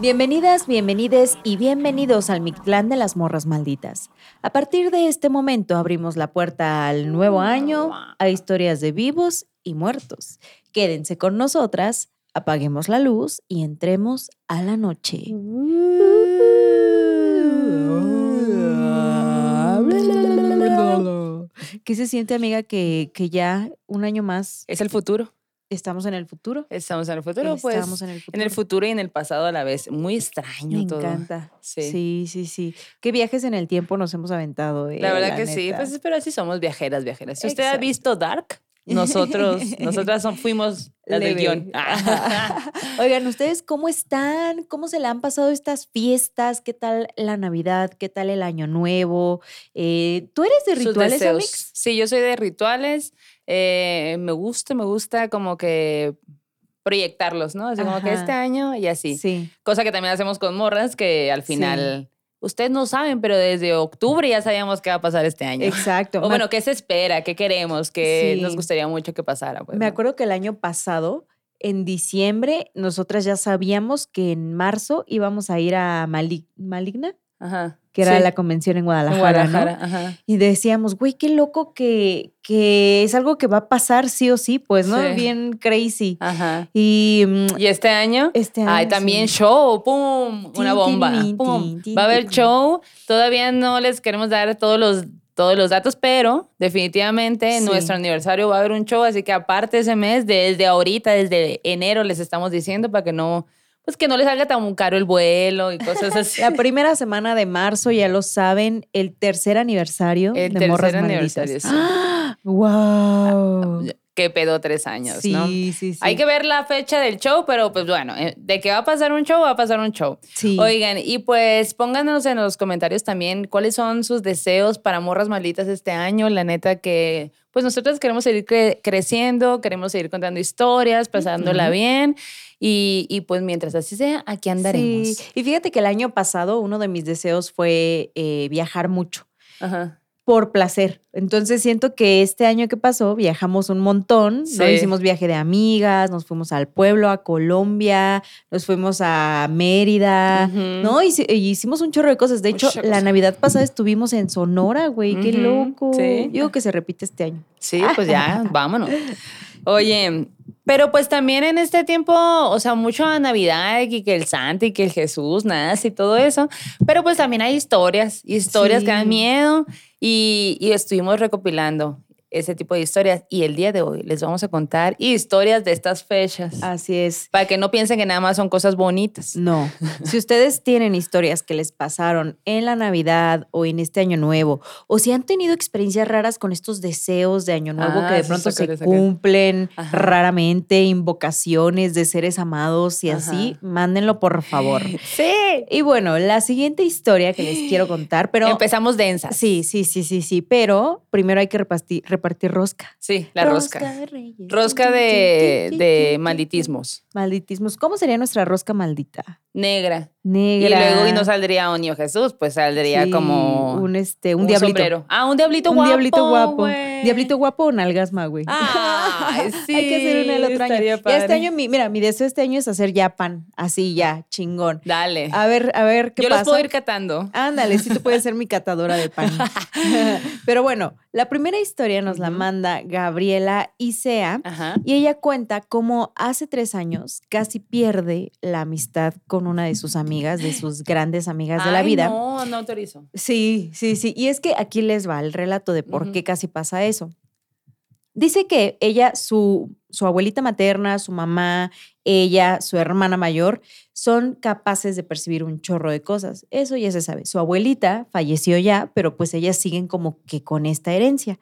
Bienvenidas, bienvenides y bienvenidos al Mictlán de las Morras Malditas. A partir de este momento abrimos la puerta al nuevo año, a historias de vivos y muertos. Quédense con nosotras, apaguemos la luz y entremos a la noche. ¿Qué se siente, amiga, que, que ya un año más Es el futuro. Estamos en el futuro? Estamos en el futuro, pues. Estamos en el futuro. En el futuro y en el pasado a la vez. Muy extraño Me todo. encanta. Sí. Sí. sí, sí, ¿Qué viajes en el tiempo nos hemos aventado? eh, La verdad que sí, pues pero así somos viajeras, viajeras. Si usted ha visto Dark, nosotros, nosotras son- fuimos las del guion. Oigan, ¿ustedes cómo están? ¿Cómo se le han pasado estas fiestas? ¿Qué tal la Navidad? ¿Qué tal el Año Nuevo? Eh, ¿Tú eres de rituales. Amix? Sí, yo soy de rituales. Eh, me gusta, me gusta como que proyectarlos, ¿no? Así como que este año y así. Sí. Cosa que también hacemos con morras, que al Sí. final, ustedes no saben, pero desde octubre ya sabíamos qué va a pasar este año. Exacto. O bueno, ¿qué se espera? ¿Qué queremos? ¿Qué Sí. nos gustaría mucho que pasara? Pues, me ¿no? acuerdo que el año pasado, en diciembre, nosotras ya sabíamos que en marzo íbamos a ir a Mali- Maligna, Ajá. Que era Sí, la convención en en Guadalajara, ¿no? Guadalajara, ajá. Y decíamos, güey, qué loco que, que es algo que va a pasar sí o sí, pues, ¿no? Sí. Bien crazy. Ajá. Y mm, Y este año, este año. hay también sí. show, pum, una bomba, pum. Va a haber show. Todavía no les queremos dar todos los todos los datos, pero definitivamente en Sí. nuestro aniversario va a haber un show, así que aparte ese mes, desde ahorita, desde enero les estamos diciendo para que no, pues que no les salga tan caro el vuelo y cosas así. La primera semana de marzo, ya lo saben, el tercer aniversario El de tercer Morras aniversario, Malditas. sí. ¡Ah! ¡Wow! Que pedo tres años, Sí, ¿no? sí, sí. Hay que ver la fecha del show, pero pues bueno, eh, de que va a pasar un show, va a pasar un show. Sí. Oigan, y pues pónganos en los comentarios también cuáles son sus deseos para morras malditas este año. La neta que, pues nosotros queremos seguir cre- creciendo, queremos seguir contando historias, pasándola bien. Y, y, pues mientras así sea, aquí andaremos. Sí. Y fíjate que el año pasado uno de mis deseos fue eh, viajar mucho. Ajá. Por placer. Entonces siento que este año que pasó viajamos un montón, ¿no? Sí. Hicimos viaje de amigas, nos fuimos al pueblo, a Colombia, nos fuimos a Mérida. ¿no? Hici- y hicimos un chorro de cosas. De hecho, la. Navidad pasada estuvimos en Sonora, güey, qué loco. sí. Digo que se repite este año. Sí, pues ya, vámonos. Oye, pero pues también en este tiempo, o sea, mucho a Navidad y que el Santa y que el Jesús, nada, y todo eso. Pero pues también hay historias, historias que dan miedo y, y estuvimos recopilando ese tipo de historias. Y el día de hoy les vamos a contar historias de estas fechas. Así es. Para que no piensen que nada más son cosas bonitas. No. Si ustedes tienen historias que les pasaron en la Navidad o en este año nuevo, o si han tenido experiencias raras con estos deseos de año nuevo Ah, que de pronto se cumplen Ajá. raramente, invocaciones de seres amados y así, mándenlo por favor. Sí. Y bueno, la siguiente historia que les quiero contar, pero Empezamos densas. sí, sí, sí, sí, sí, pero primero hay que repartir, repartir rosca. Sí, la rosca. de Reyes. Rosca de, de malditismos. Malditismos. ¿Cómo sería nuestra rosca maldita? Negra. Negra. Y luego y no saldría un niño Jesús, pues saldría Sí, como un este un, un diablito. sombrero. Ah, un diablito un guapo. diablito guapo. Diablito guapo o nalgasma, güey. Ay, sí. Hay que hacer una el otro año. Ya este padre. año, mi, mira, mi deseo este año es hacer ya pan, así ya, chingón. Dale. A ver, a ver qué Yo pasa. los puedo ir catando. Ándale, sí tú puedes ser mi catadora de pan. Pero bueno, la primera historia nos la manda Gabriela Isea. Ajá. Y ella cuenta cómo hace tres años casi pierde la amistad con una de sus amigas, de sus grandes amigas de la vida. No, no autorizo. Sí, sí, sí. Y es que aquí les va el relato de por qué casi pasa eso. Dice que ella, su, su abuelita materna, su mamá, ella, su hermana mayor, son capaces de percibir un chorro de cosas. Eso ya se sabe. Su abuelita falleció ya, pero pues ellas siguen como que con esta herencia.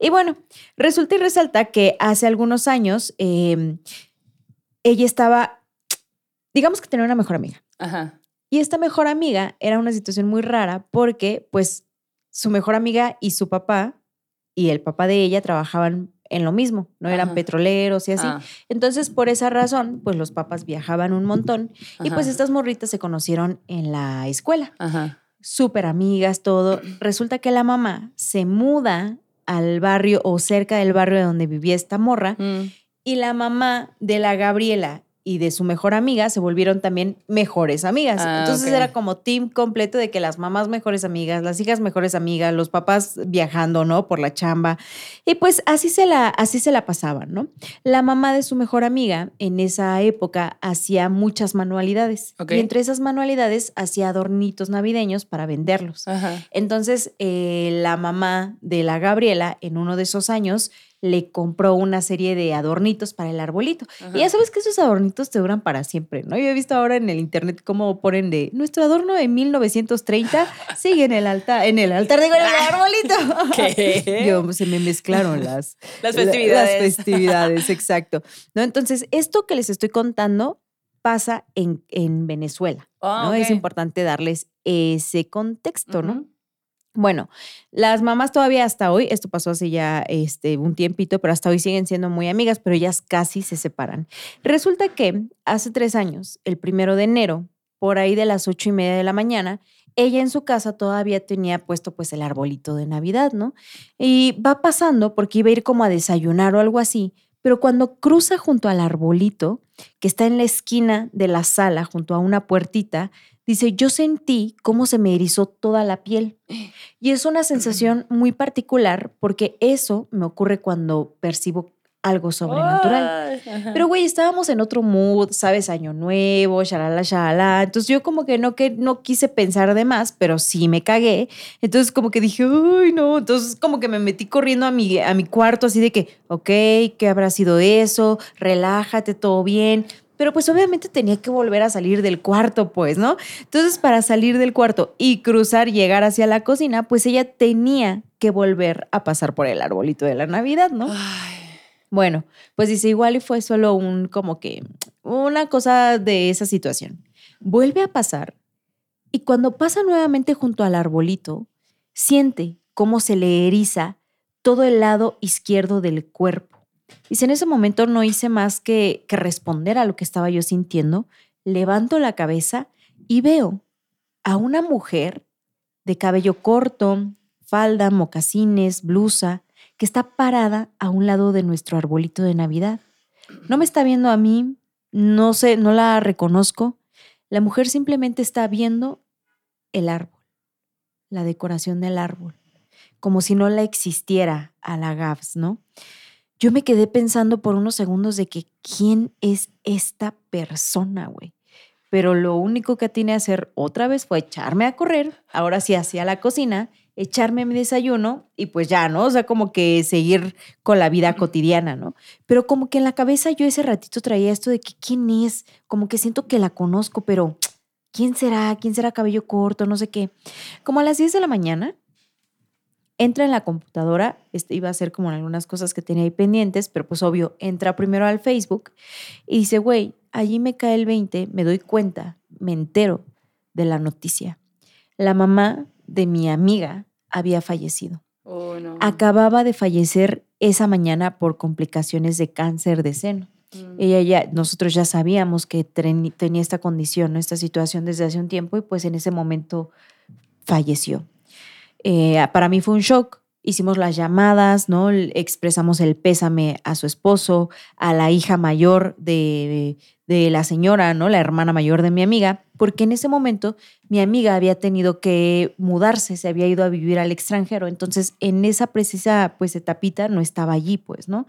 Y bueno, resulta y resalta que hace algunos años eh, ella estaba, digamos que tenía una mejor amiga. Ajá. Y esta mejor amiga era una situación muy rara porque pues su mejor amiga y su papá y el papá de ella trabajaban en lo mismo, no eran Ajá. petroleros y así. Ah, Entonces, por esa razón, pues los papás viajaban un montón y pues estas morritas se conocieron en la escuela. Ajá. Súper amigas, todo. Resulta que la mamá se muda al barrio o cerca del barrio donde vivía esta morra Mm. y la mamá de la Gabriela y de su mejor amiga se volvieron también mejores amigas. Ah, Entonces era como team completo de que las mamás mejores amigas, las hijas mejores amigas, los papás viajando, ¿no? Por la chamba. Y pues así se la, así se la pasaban, ¿no? La mamá de su mejor amiga en esa época hacía muchas manualidades. Y entre esas manualidades hacía adornitos navideños para venderlos. Ajá. Entonces, eh, la mamá de la Gabriela, en uno de esos años, le compró una serie de adornitos para el arbolito. Ajá. Y ya sabes que esos adornitos te duran para siempre, ¿no? Yo he visto ahora en el internet cómo ponen de nuestro adorno de 1930 sigue en el altar, en el altar, digo, en el arbolito. ¿Qué? Yo, se me mezclaron las, Las la- festividades. Las festividades, exacto. ¿No? Entonces, esto que les estoy contando pasa en, en Venezuela. Ah, ¿no? Es importante darles ese contexto, ¿no? Bueno, las mamás todavía hasta hoy, esto pasó hace ya este, un tiempito, pero hasta hoy siguen siendo muy amigas, pero ellas casi se separan. Resulta que hace tres años, el primero de enero, por ahí de las ocho y media de la mañana, ella en su casa todavía tenía puesto pues el arbolito de Navidad, ¿no? Y va pasando porque iba a ir como a desayunar o algo así, pero cuando cruza junto al arbolito, que está en la esquina de la sala, junto a una puertita, dice, yo sentí cómo se me erizó toda la piel. Y es una sensación muy particular porque eso me ocurre cuando percibo algo sobrenatural. Ajá. Pero, güey, estábamos en otro mood, ¿sabes? Año nuevo, shalala, shalala. Entonces yo como que no, que no quise pensar de más, pero sí me cagué. Entonces como que dije, uy, no. Entonces como que me metí corriendo a mi, a mi cuarto así de que, ok, ¿qué habrá sido eso? Relájate, todo bien. Pero pues obviamente tenía que volver a salir del cuarto, pues, ¿no? Entonces para salir del cuarto y cruzar, llegar hacia la cocina, pues ella tenía que volver a pasar por el arbolito de la Navidad, ¿no? Ay, Bueno, pues dice, igual y fue solo un, como que, una cosa de esa situación. Vuelve a pasar y cuando pasa nuevamente junto al arbolito, siente cómo se le eriza todo el lado izquierdo del cuerpo. Dice, en ese momento no hice más que, responder a lo que estaba yo sintiendo. Levanto la cabeza y veo a una mujer de cabello corto, falda, mocasines, blusa, que está parada a un lado de nuestro arbolito de Navidad. No me está viendo a mí, no sé, no la reconozco. La mujer simplemente está viendo el árbol, la decoración del árbol, como si no la existiera a la Gabs, ¿no? Yo me quedé pensando por unos segundos de que quién es esta persona, güey. Pero lo único que tiene a hacer otra vez fue echarme a correr, ahora sí hacia la cocina, echarme mi desayuno y pues ya, ¿no? O sea, como que seguir con la vida cotidiana, ¿no? Pero como que en la cabeza yo ese ratito traía esto de que quién es, como que siento que la conozco, pero ¿quién será? ¿Quién será cabello corto? No sé qué. Como a las 10 de la mañana, entra en la computadora, este, iba a hacer como algunas cosas que tenía ahí pendientes, pero pues obvio, entra primero al Facebook y dice, güey, allí me cae el 20, me doy cuenta, me entero de la noticia. La mamá de mi amiga había fallecido. oh, no. Acababa de fallecer esa mañana por complicaciones de cáncer de seno. Mm. Ella ya, nosotros ya sabíamos que tenía esta condición, ¿no? esta situación desde hace un tiempo y pues en ese momento falleció. Eh, para mí fue un shock. Hicimos las llamadas, ¿no? Expresamos el pésame a su esposo, a la hija mayor de, de la señora, ¿no? La hermana mayor de mi amiga, porque en ese momento mi amiga había tenido que mudarse, se había ido a vivir al extranjero. Entonces, en esa precisa, pues, etapita no estaba allí, pues, ¿no?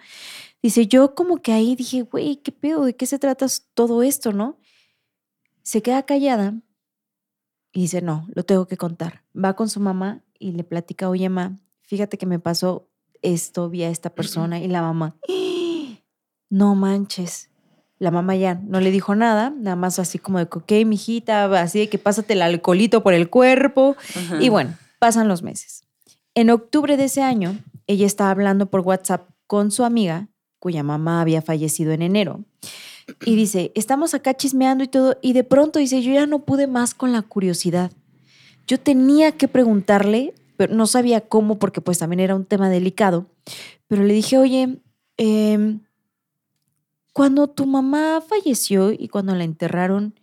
Dice, yo como que ahí dije, güey, ¿qué pedo? ¿De qué se trata todo esto, no? Se queda callada y dice, no, lo tengo que contar. Va con su mamá y le platica, oye, mamá, fíjate que me pasó esto, vi a esta persona y la mamá, "¡Ah! no manches. La mamá ya no le dijo nada, nada más así como de, ok, mijita, así de que pásate el alcoholito por el cuerpo. Ajá. Y bueno, pasan los meses. En octubre de ese año, ella estaba hablando por WhatsApp con su amiga, cuya mamá había fallecido en enero. Y dice, estamos acá chismeando y todo, y de pronto dice, yo ya no pude más con la curiosidad. Yo tenía que preguntarle, pero no sabía cómo, porque pues también era un tema delicado, pero le dije, oye, em, cuando tu mamá falleció y cuando la enterraron,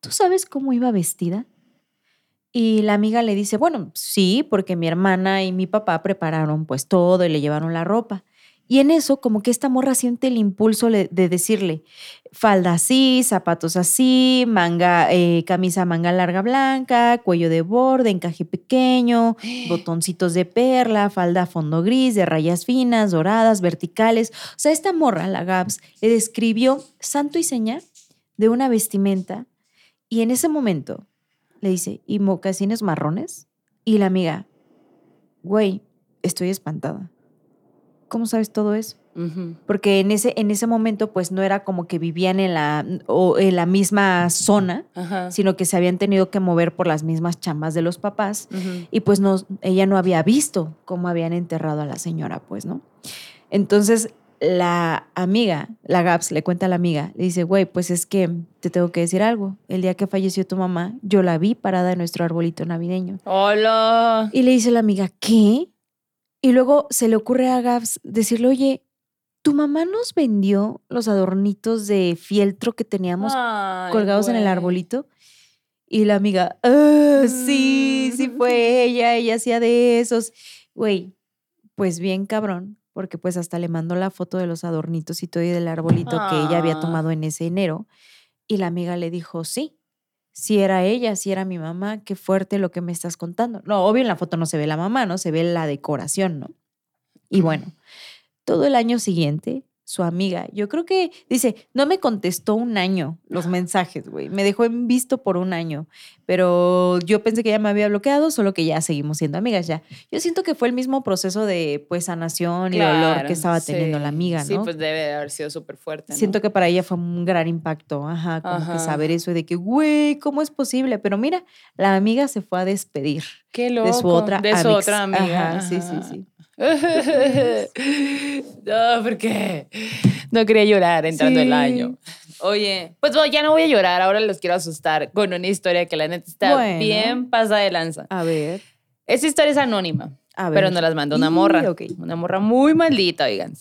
¿tú sabes cómo iba vestida? Y la amiga le dice, bueno, sí, porque mi hermana y mi papá prepararon pues todo y le llevaron la ropa. Y en eso, como que esta morra siente el impulso de decirle, falda así, zapatos así, manga, eh, camisa manga larga blanca, cuello de borde, encaje pequeño, botoncitos de perla, falda fondo gris, de rayas finas, doradas, verticales. O sea, esta morra, la Gabs, le describió santo y seña de una vestimenta y en ese momento le dice, ¿y mocasines marrones? Y la amiga, güey, estoy espantada. ¿Cómo sabes todo eso? Porque en ese, en ese momento, pues no era como que vivían en la, o en la misma zona, sino que se habían tenido que mover por las mismas chambas de los papás. Y pues no, ella no había visto cómo habían enterrado a la señora, pues, ¿no? Entonces, la amiga, la Gaps, le cuenta a la amiga, le dice, güey, pues es que te tengo que decir algo. El día que falleció tu mamá, yo la vi parada en nuestro arbolito navideño. Hola. Y le dice la amiga, ¿qué? Y luego se le ocurre a Gaps decirle, oye, tu mamá nos vendió los adornitos de fieltro que teníamos colgados en el arbolito. Y la amiga, ah, sí, sí fue ella, ella hacía de esos. Güey, pues bien cabrón, porque pues hasta le mandó la foto de los adornitos y todo y del arbolito que ella había ah. tomado en ese enero. Y la amiga le dijo, sí, si era ella, si era mi mamá, qué fuerte lo que me estás contando. No, obvio en la foto no se ve la mamá, ¿no? Se ve la decoración, ¿no? Y bueno, todo el año siguiente su amiga. Yo creo que dice, no me contestó un año los mensajes, güey. Me dejó en visto por un año. Pero yo pensé que ya me había bloqueado, solo que ya seguimos siendo amigas ya. Yo siento que fue el mismo proceso de pues sanación y dolor que estaba teniendo la amiga, ¿no? Sí, pues debe haber sido súper fuerte. Siento que para ella fue un gran impacto, ajá, como que saber eso de que, güey, ¿cómo es posible? Pero mira, la amiga se fue a despedir. Qué loco. De su otra, de su otra amiga. sí, sí, sí. no, porque no quería llorar entrando el año. Oye, pues ya no voy a llorar, ahora los quiero asustar con una historia que la neta está bien pasada de lanza. A ver. Esta historia es anónima, pero nos las mandó una morra. Una morra muy maldita, oigan.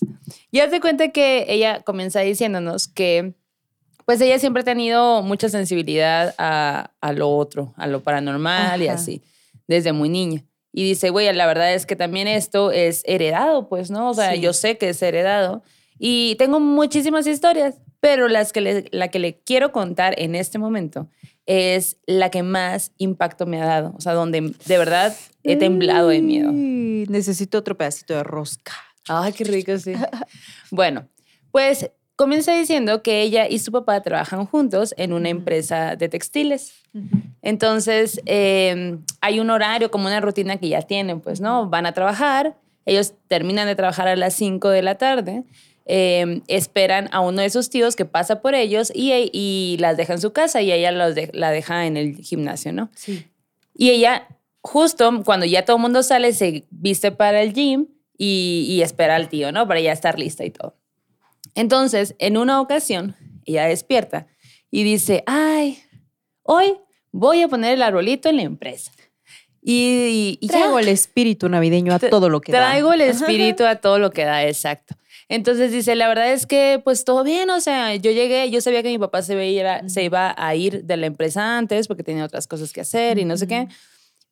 Y haz de cuenta que ella comienza diciéndonos que pues ella siempre ha tenido mucha sensibilidad a, a lo otro, a lo paranormal y así, desde muy niña. Y dice, güey, la verdad es que también esto es heredado, pues, ¿no? O sea, yo sé que es heredado. Y tengo muchísimas historias, pero las que la que le quiero contar en este momento es la que más impacto me ha dado. O sea, donde de verdad he temblado de miedo. Necesito otro pedacito de rosca. Ay, qué rico, sí. bueno, pues comienza diciendo que ella y su papá trabajan juntos en una empresa de textiles. Entonces, em, hay un horario, como una rutina que ya tienen, pues, ¿no? Van a trabajar, ellos terminan de trabajar a las 5 de la tarde, em, esperan a uno de sus tíos que pasa por ellos y, y las deja en su casa y ella los la deja en el gimnasio, ¿no? Sí. Y ella, justo cuando ya todo el mundo sale, se viste para el gym y, y espera al tío, ¿no? Para ya estar lista y todo. Entonces, en una ocasión, ella despierta y dice, ay, hoy voy a poner el arbolito en la empresa. Y, traigo el espíritu navideño a todo lo que da. Traigo el espíritu a todo lo que da, exacto. Entonces dice, la verdad es que pues todo bien, o sea, yo llegué, yo sabía que mi papá se iba a ir de la empresa antes porque tenía otras cosas que hacer y no sé qué.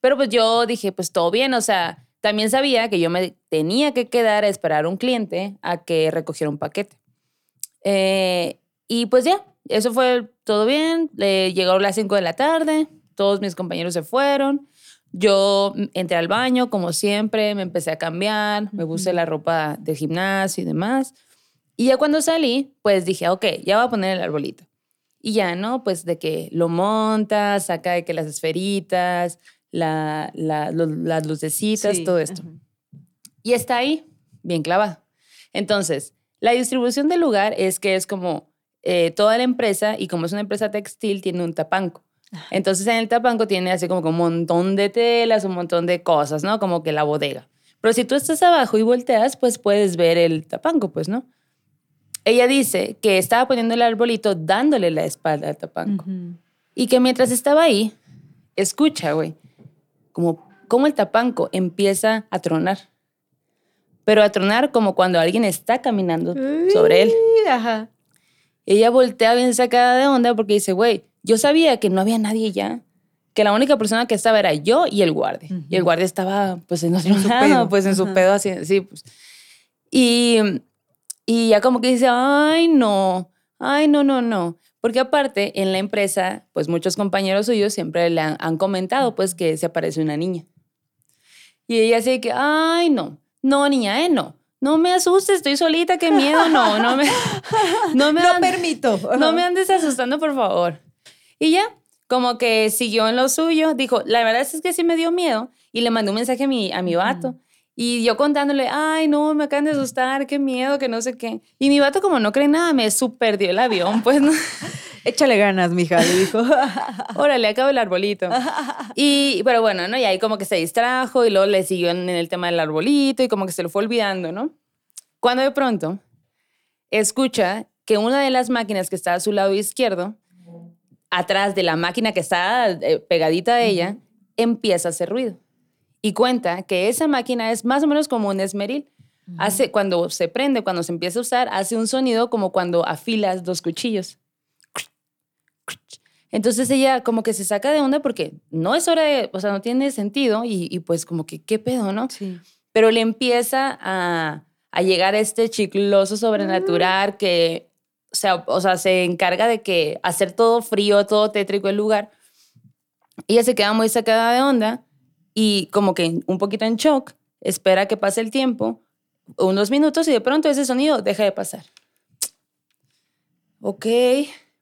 Pero pues yo dije, pues todo bien, o sea, también sabía que yo me tenía que quedar a esperar a un cliente a que recogiera un paquete. Eh, y pues ya, eso fue todo bien. Le llegó a las 5 de la tarde, todos mis compañeros se fueron. Yo entré al baño, como siempre, me empecé a cambiar, me puse la ropa de gimnasio y demás. Y ya cuando salí, pues dije, ok, ya voy a poner el arbolito. Y ya, ¿no? Pues de que lo montas, saca de que las esferitas, la, las lucecitas, todo esto. Y está ahí, bien clavado. Entonces, la distribución del lugar es que es como eh, toda la empresa, y como es una empresa textil, tiene un tapanco. Entonces en el tapanco tiene así como un montón de telas, un montón de cosas, ¿no? Como que la bodega. Pero si tú estás abajo y volteas, pues puedes ver el tapanco, pues, ¿no? Ella dice que estaba poniendo el arbolito dándole la espalda al tapanco. Y que mientras estaba ahí, escucha, güey, como, como el tapanco empieza a tronar pero a tronar como cuando alguien está caminando sobre él. Ajá. Ella voltea bien sacada de onda porque dice, güey, yo sabía que no había nadie ya, que la única persona que estaba era yo y el guardia. Y el guardia estaba pues en otro lado, pues en su pedo así, sí, pues. Y, y ya como que dice, ay, no, ay, no, no, no. Porque aparte, en la empresa, pues muchos compañeros suyos siempre le han, han comentado, pues, que se aparece una niña. Y ella así que, ay, no, no, niña, eh, no. No me asustes, estoy solita, qué miedo, no, no me, no me No permito. no me andes asustando, por favor. Y ya, como que siguió en lo suyo, dijo, la verdad es que sí me dio miedo y le mandé un mensaje a mi, a mi vato. Y yo contándole, ay, no, me acaban de asustar, qué miedo, que no sé qué. Y mi vato como no cree nada, me super dio el avión, pues, ¿no? Échale ganas, mija, le dijo. Órale, acabo el arbolito. Y, pero bueno, ¿no? Y ahí como que se distrajo y luego le siguió en el tema del arbolito y como que se lo fue olvidando, ¿no? Cuando de pronto escucha que una de las máquinas que está a su lado izquierdo, atrás de la máquina que está eh, pegadita a ella, empieza a hacer ruido. Y cuenta que esa máquina es más o menos como un esmeril. Hace, cuando se prende, cuando se empieza a usar, hace un sonido como cuando afilas dos cuchillos. Entonces ella como que se saca de onda porque no es hora de, o sea, no tiene sentido y, y pues como que, ¿qué pedo, no? Sí. Pero le empieza a, a llegar este chicloso sobrenatural que, o sea, o sea, se encarga de que hacer todo frío, todo tétrico el lugar. Ella se queda muy sacada de onda y como que un poquito en shock, espera que pase el tiempo, unos minutos y de pronto ese sonido deja de pasar. Ok,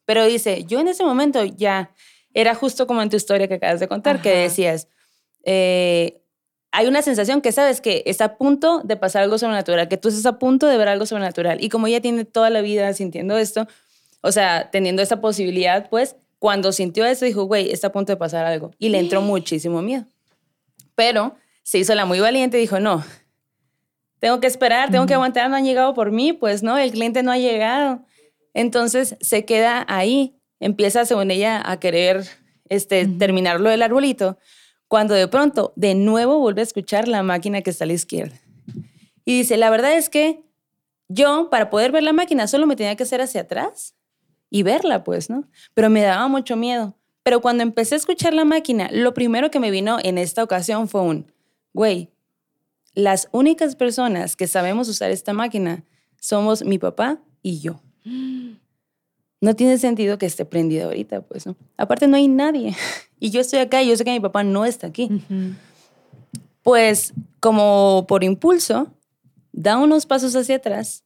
pero dice, yo en ese momento ya era justo como en tu historia que acabas de contar, que decías, eh, hay una sensación que sabes que está a punto de pasar algo sobrenatural, que tú estás a punto de ver algo sobrenatural. Y como ella tiene toda la vida sintiendo esto, o sea, teniendo esta posibilidad, pues cuando sintió eso dijo, güey, está a punto de pasar algo. Y le entró muchísimo miedo. Pero se hizo la muy valiente y dijo, no, tengo que esperar, tengo que aguantar, no han llegado por mí, pues no, el cliente no ha llegado. Entonces se queda ahí, empieza según ella a querer este, terminar lo del arbolito, cuando de pronto de nuevo vuelve a escuchar la máquina que está a la izquierda. Y dice, la verdad es que yo para poder ver la máquina solo me tenía que hacer hacia atrás y verla, pues, ¿no? Pero me daba mucho miedo. Pero cuando empecé a escuchar la máquina, lo primero que me vino en esta ocasión fue un, güey, las únicas personas que sabemos usar esta máquina somos mi papá y yo. No tiene sentido que esté prendida ahorita, pues, ¿no? Aparte no hay nadie. Y yo estoy acá y yo sé que mi papá no está aquí. Pues como por impulso, da unos pasos hacia atrás,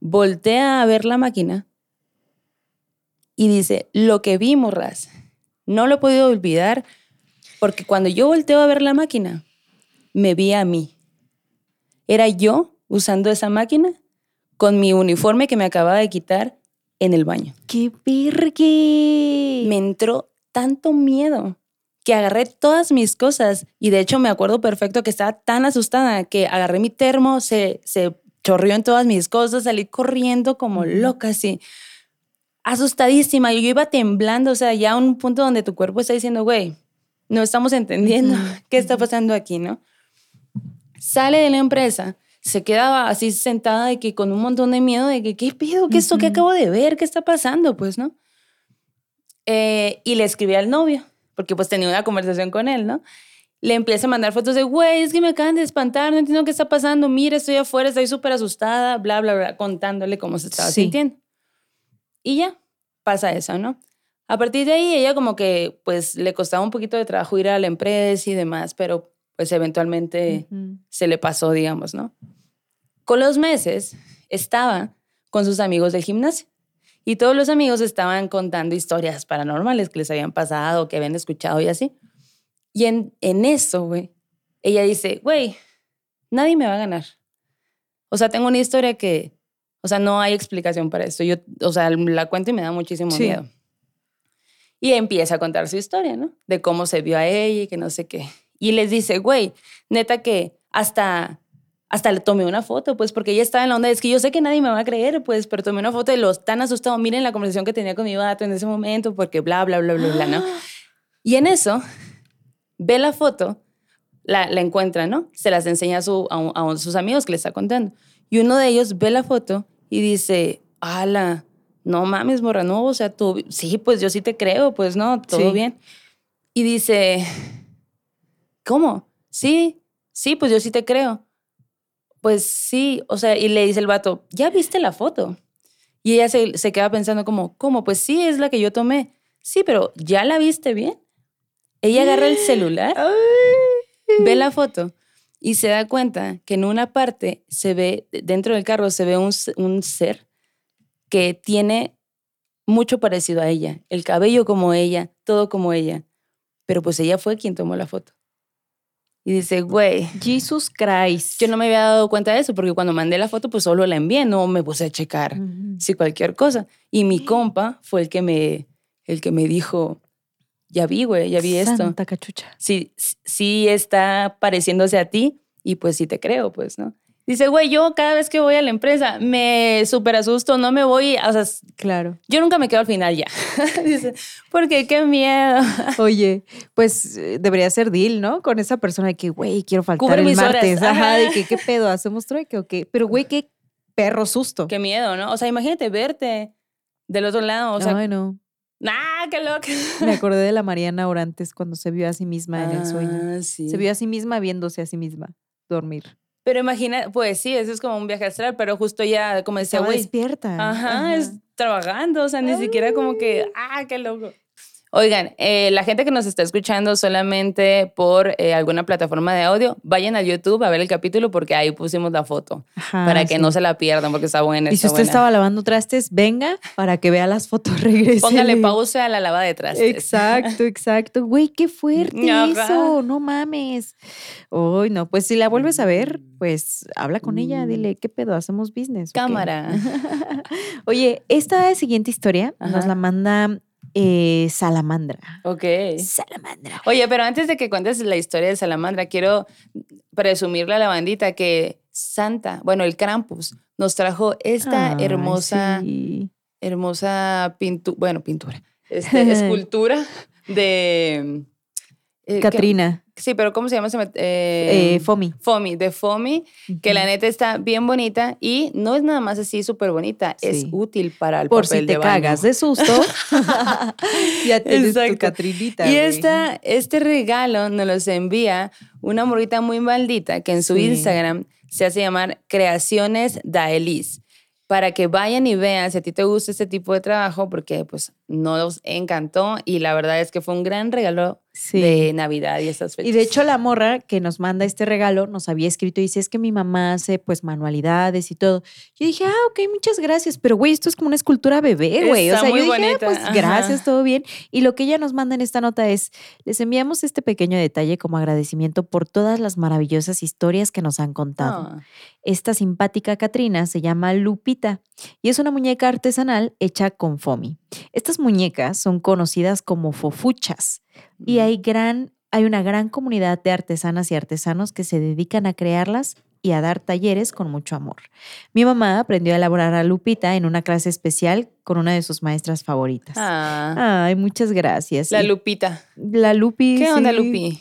voltea a ver la máquina y dice, lo que vi, morras, no lo he podido olvidar porque cuando yo volteo a ver la máquina, me vi a mí. Era yo usando esa máquina con mi uniforme que me acababa de quitar en el baño ¡Qué virgue! me entró tanto miedo que agarré todas mis cosas y de hecho me acuerdo perfecto que estaba tan asustada que agarré mi termo, se, se chorrió en todas mis cosas, salí corriendo como loca así, asustadísima. Yo iba temblando, o sea, ya a un punto donde tu cuerpo está diciendo, güey, no estamos entendiendo qué está pasando aquí, ¿no? Sale de la empresa, se quedaba así sentada de que con un montón de miedo de que, ¿qué pido? ¿Qué es esto que acabo de ver? ¿Qué está pasando? Pues, ¿no? Eh, y le escribí al novio, porque pues tenía una conversación con él, ¿no? Le empieza a mandar fotos de, güey, es que me acaban de espantar, no entiendo qué está pasando, mira, estoy afuera, estoy súper asustada, bla, bla, bla, contándole cómo se estaba Sí. sintiendo. Y ya, pasa eso, ¿no? A partir de ahí, ella como que, pues, le costaba un poquito de trabajo ir a la empresa y demás, pero pues eventualmente se le pasó, digamos, ¿no? Con los meses estaba con sus amigos del gimnasio y todos los amigos estaban contando historias paranormales que les habían pasado, que habían escuchado y así. Y en, en eso, güey, ella dice, güey, nadie me va a ganar. O sea, tengo una historia que, o sea, no hay explicación para esto. Yo, o sea, la cuento y me da muchísimo Sí. miedo. Y empieza a contar su historia, ¿no? De cómo se vio a ella y que no sé qué. Y les dice, güey, neta que hasta, hasta le tomé una foto, pues, porque ella estaba en la onda, es que yo sé que nadie me va a creer, pues, pero tomé una foto de los tan asustados. Miren la conversación que tenía con mi vato en ese momento, porque bla, bla, bla, bla, bla, ¿no? Y en eso, ve la foto, la, la encuentra, ¿no? Se las enseña a, su, a, un- a un- sus amigos que le está contando. Y uno de ellos ve la foto y dice, ala, no mames, morra, no, o sea, tú, sí, pues yo sí te creo, pues no, todo Sí. bien. Y dice, ¿cómo? Sí, sí, pues yo sí te creo. Pues sí, o sea, y le dice el vato, ¿ya viste la foto? Y ella se, se queda pensando como, ¿cómo? Pues sí, es la que yo tomé. Sí, pero ¿ya la viste bien? Ella agarra el celular, ve la foto y se da cuenta que en una parte se ve, dentro del carro se ve un, un ser que tiene mucho parecido a ella, el cabello como ella, todo como ella, pero pues ella fue quien tomó la foto. Y dice, güey, Jesus Christ. yo no me había dado cuenta de eso porque cuando mandé la foto pues solo la envié, no me puse a checar si cualquier cosa. Y mi compa fue el que me, el que me dijo, ya vi, güey, ya vi esto. Santa cachucha. Sí, sí está pareciéndose a ti y pues sí te creo, pues, ¿no? Dice, güey, yo cada vez que voy a la empresa me súper asusto, no me voy, o sea, Claro. yo nunca me quedo al final ya. Dice, porque qué miedo. Oye, pues eh, debería ser deal, ¿no? Con esa persona de que, güey, quiero faltar Cubre el mis martes. Ajá, Ajá. de que, ¿qué pedo? ¿Hacemos trueque o qué? Pero, güey, qué perro susto. Qué miedo, ¿no? O sea, imagínate verte del otro lado, o sea, Ay, no. ¡ah, qué loco! Me acordé de la Mariana Orantes cuando se vio a sí misma en el sueño. Ah, sí. Se vio a sí misma viéndose a sí misma dormir. Pero imagina, pues sí, eso es como un viaje astral, pero justo ya, como decía, Estaba güey, despierta. Ajá, es trabajando, o sea, ni siquiera como que, ah, qué loco. Oigan, eh, la gente que nos está escuchando solamente por eh, alguna plataforma de audio, vayan a YouTube a ver el capítulo porque ahí pusimos la foto Ajá, para que sí. no se la pierdan porque está buena. Y si usted buena. estaba lavando trastes, venga para que vea las fotos, regrese. Póngale pausa a la lava de trastes. Exacto, exacto. Güey, qué fuerte Ajá. eso. No mames. Uy, no, pues si la vuelves a ver, pues habla con ella, Mm. dile, ¿qué pedo? ¿Hacemos business? o qué?" Cámara. Oye, esta siguiente historia nos la manda eh, Salamandra. Ok. Salamandra. Oye, pero antes de que cuentes la historia de Salamandra, quiero presumirle a la bandita que Santa, bueno, el Krampus, nos trajo esta Ay, hermosa sí. hermosa pintura, bueno, pintura, este, escultura de... eh, Catrina, sí, pero ¿cómo se llama? met- eh, eh, Fomi. Fomi, de Fomi, que la neta está bien bonita y no es nada más así súper bonita, es Sí. útil para el Por papel si te de baño. cagas de susto, ya tienes tu Exacto. Catrinita. Y güey. esta, este regalo nos los envía una morrita muy maldita que en su Sí. Instagram se hace llamar Creaciones Daelis. Para que vayan y vean si a ti te gusta este tipo de trabajo, porque pues nos encantó y la verdad es que fue un gran regalo Sí. de Navidad y estas fechas. Y de hecho la morra que nos manda este regalo nos había escrito y dice, es que mi mamá hace pues manualidades y todo. Yo dije, ah, ok, muchas gracias, pero güey, esto es como una escultura bebé, güey. O sea, muy yo dije, ah, pues ajá. gracias, todo bien. Y lo que ella nos manda en esta nota es, les enviamos este pequeño detalle como agradecimiento por todas las maravillosas historias que nos han contado. Ah, Esta simpática Catrina se llama Lupita y es una muñeca artesanal hecha con foamy. Estas muñecas son conocidas como fofuchas y hay gran hay una gran comunidad de artesanas y artesanos que se dedican a crearlas y a dar talleres con mucho amor. Mi mamá aprendió a elaborar a Lupita en una clase especial con una de sus maestras favoritas. ah, Ay, muchas gracias. la Lupita. La Lupi. ¿Qué onda. Lupi?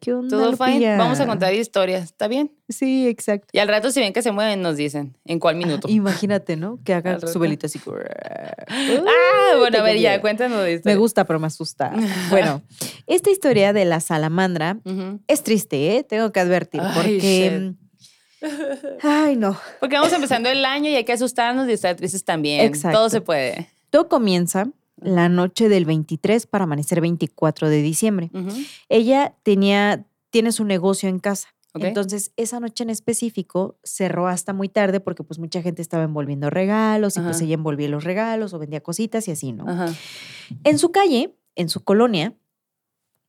¿Qué onda, ¿Todo fine? Lupilla? Vamos a contar historias, ¿está bien? Sí, exacto. Y al rato, si ven que se mueven, nos dicen en cuál minuto. Imagínate, ¿no? Que haga Al rato. su velita así. Ah, bueno, a ver, ya, miedo. cuéntanos de Me historia. gusta, pero me asusta. Bueno, esta historia de la salamandra es triste, ¿eh? Tengo que advertir, Ay, porque... Ay, no. Porque vamos empezando el año y hay que asustarnos y estar tristes también. Exacto. Todo se puede. Todo comienza la noche del 23 para amanecer 24 de diciembre. Ella tenía, tiene su negocio en casa. Entonces, esa noche en específico cerró hasta muy tarde porque pues mucha gente estaba envolviendo regalos y pues ella envolvía los regalos o vendía cositas y así, ¿no? Ajá. En su calle, en su colonia,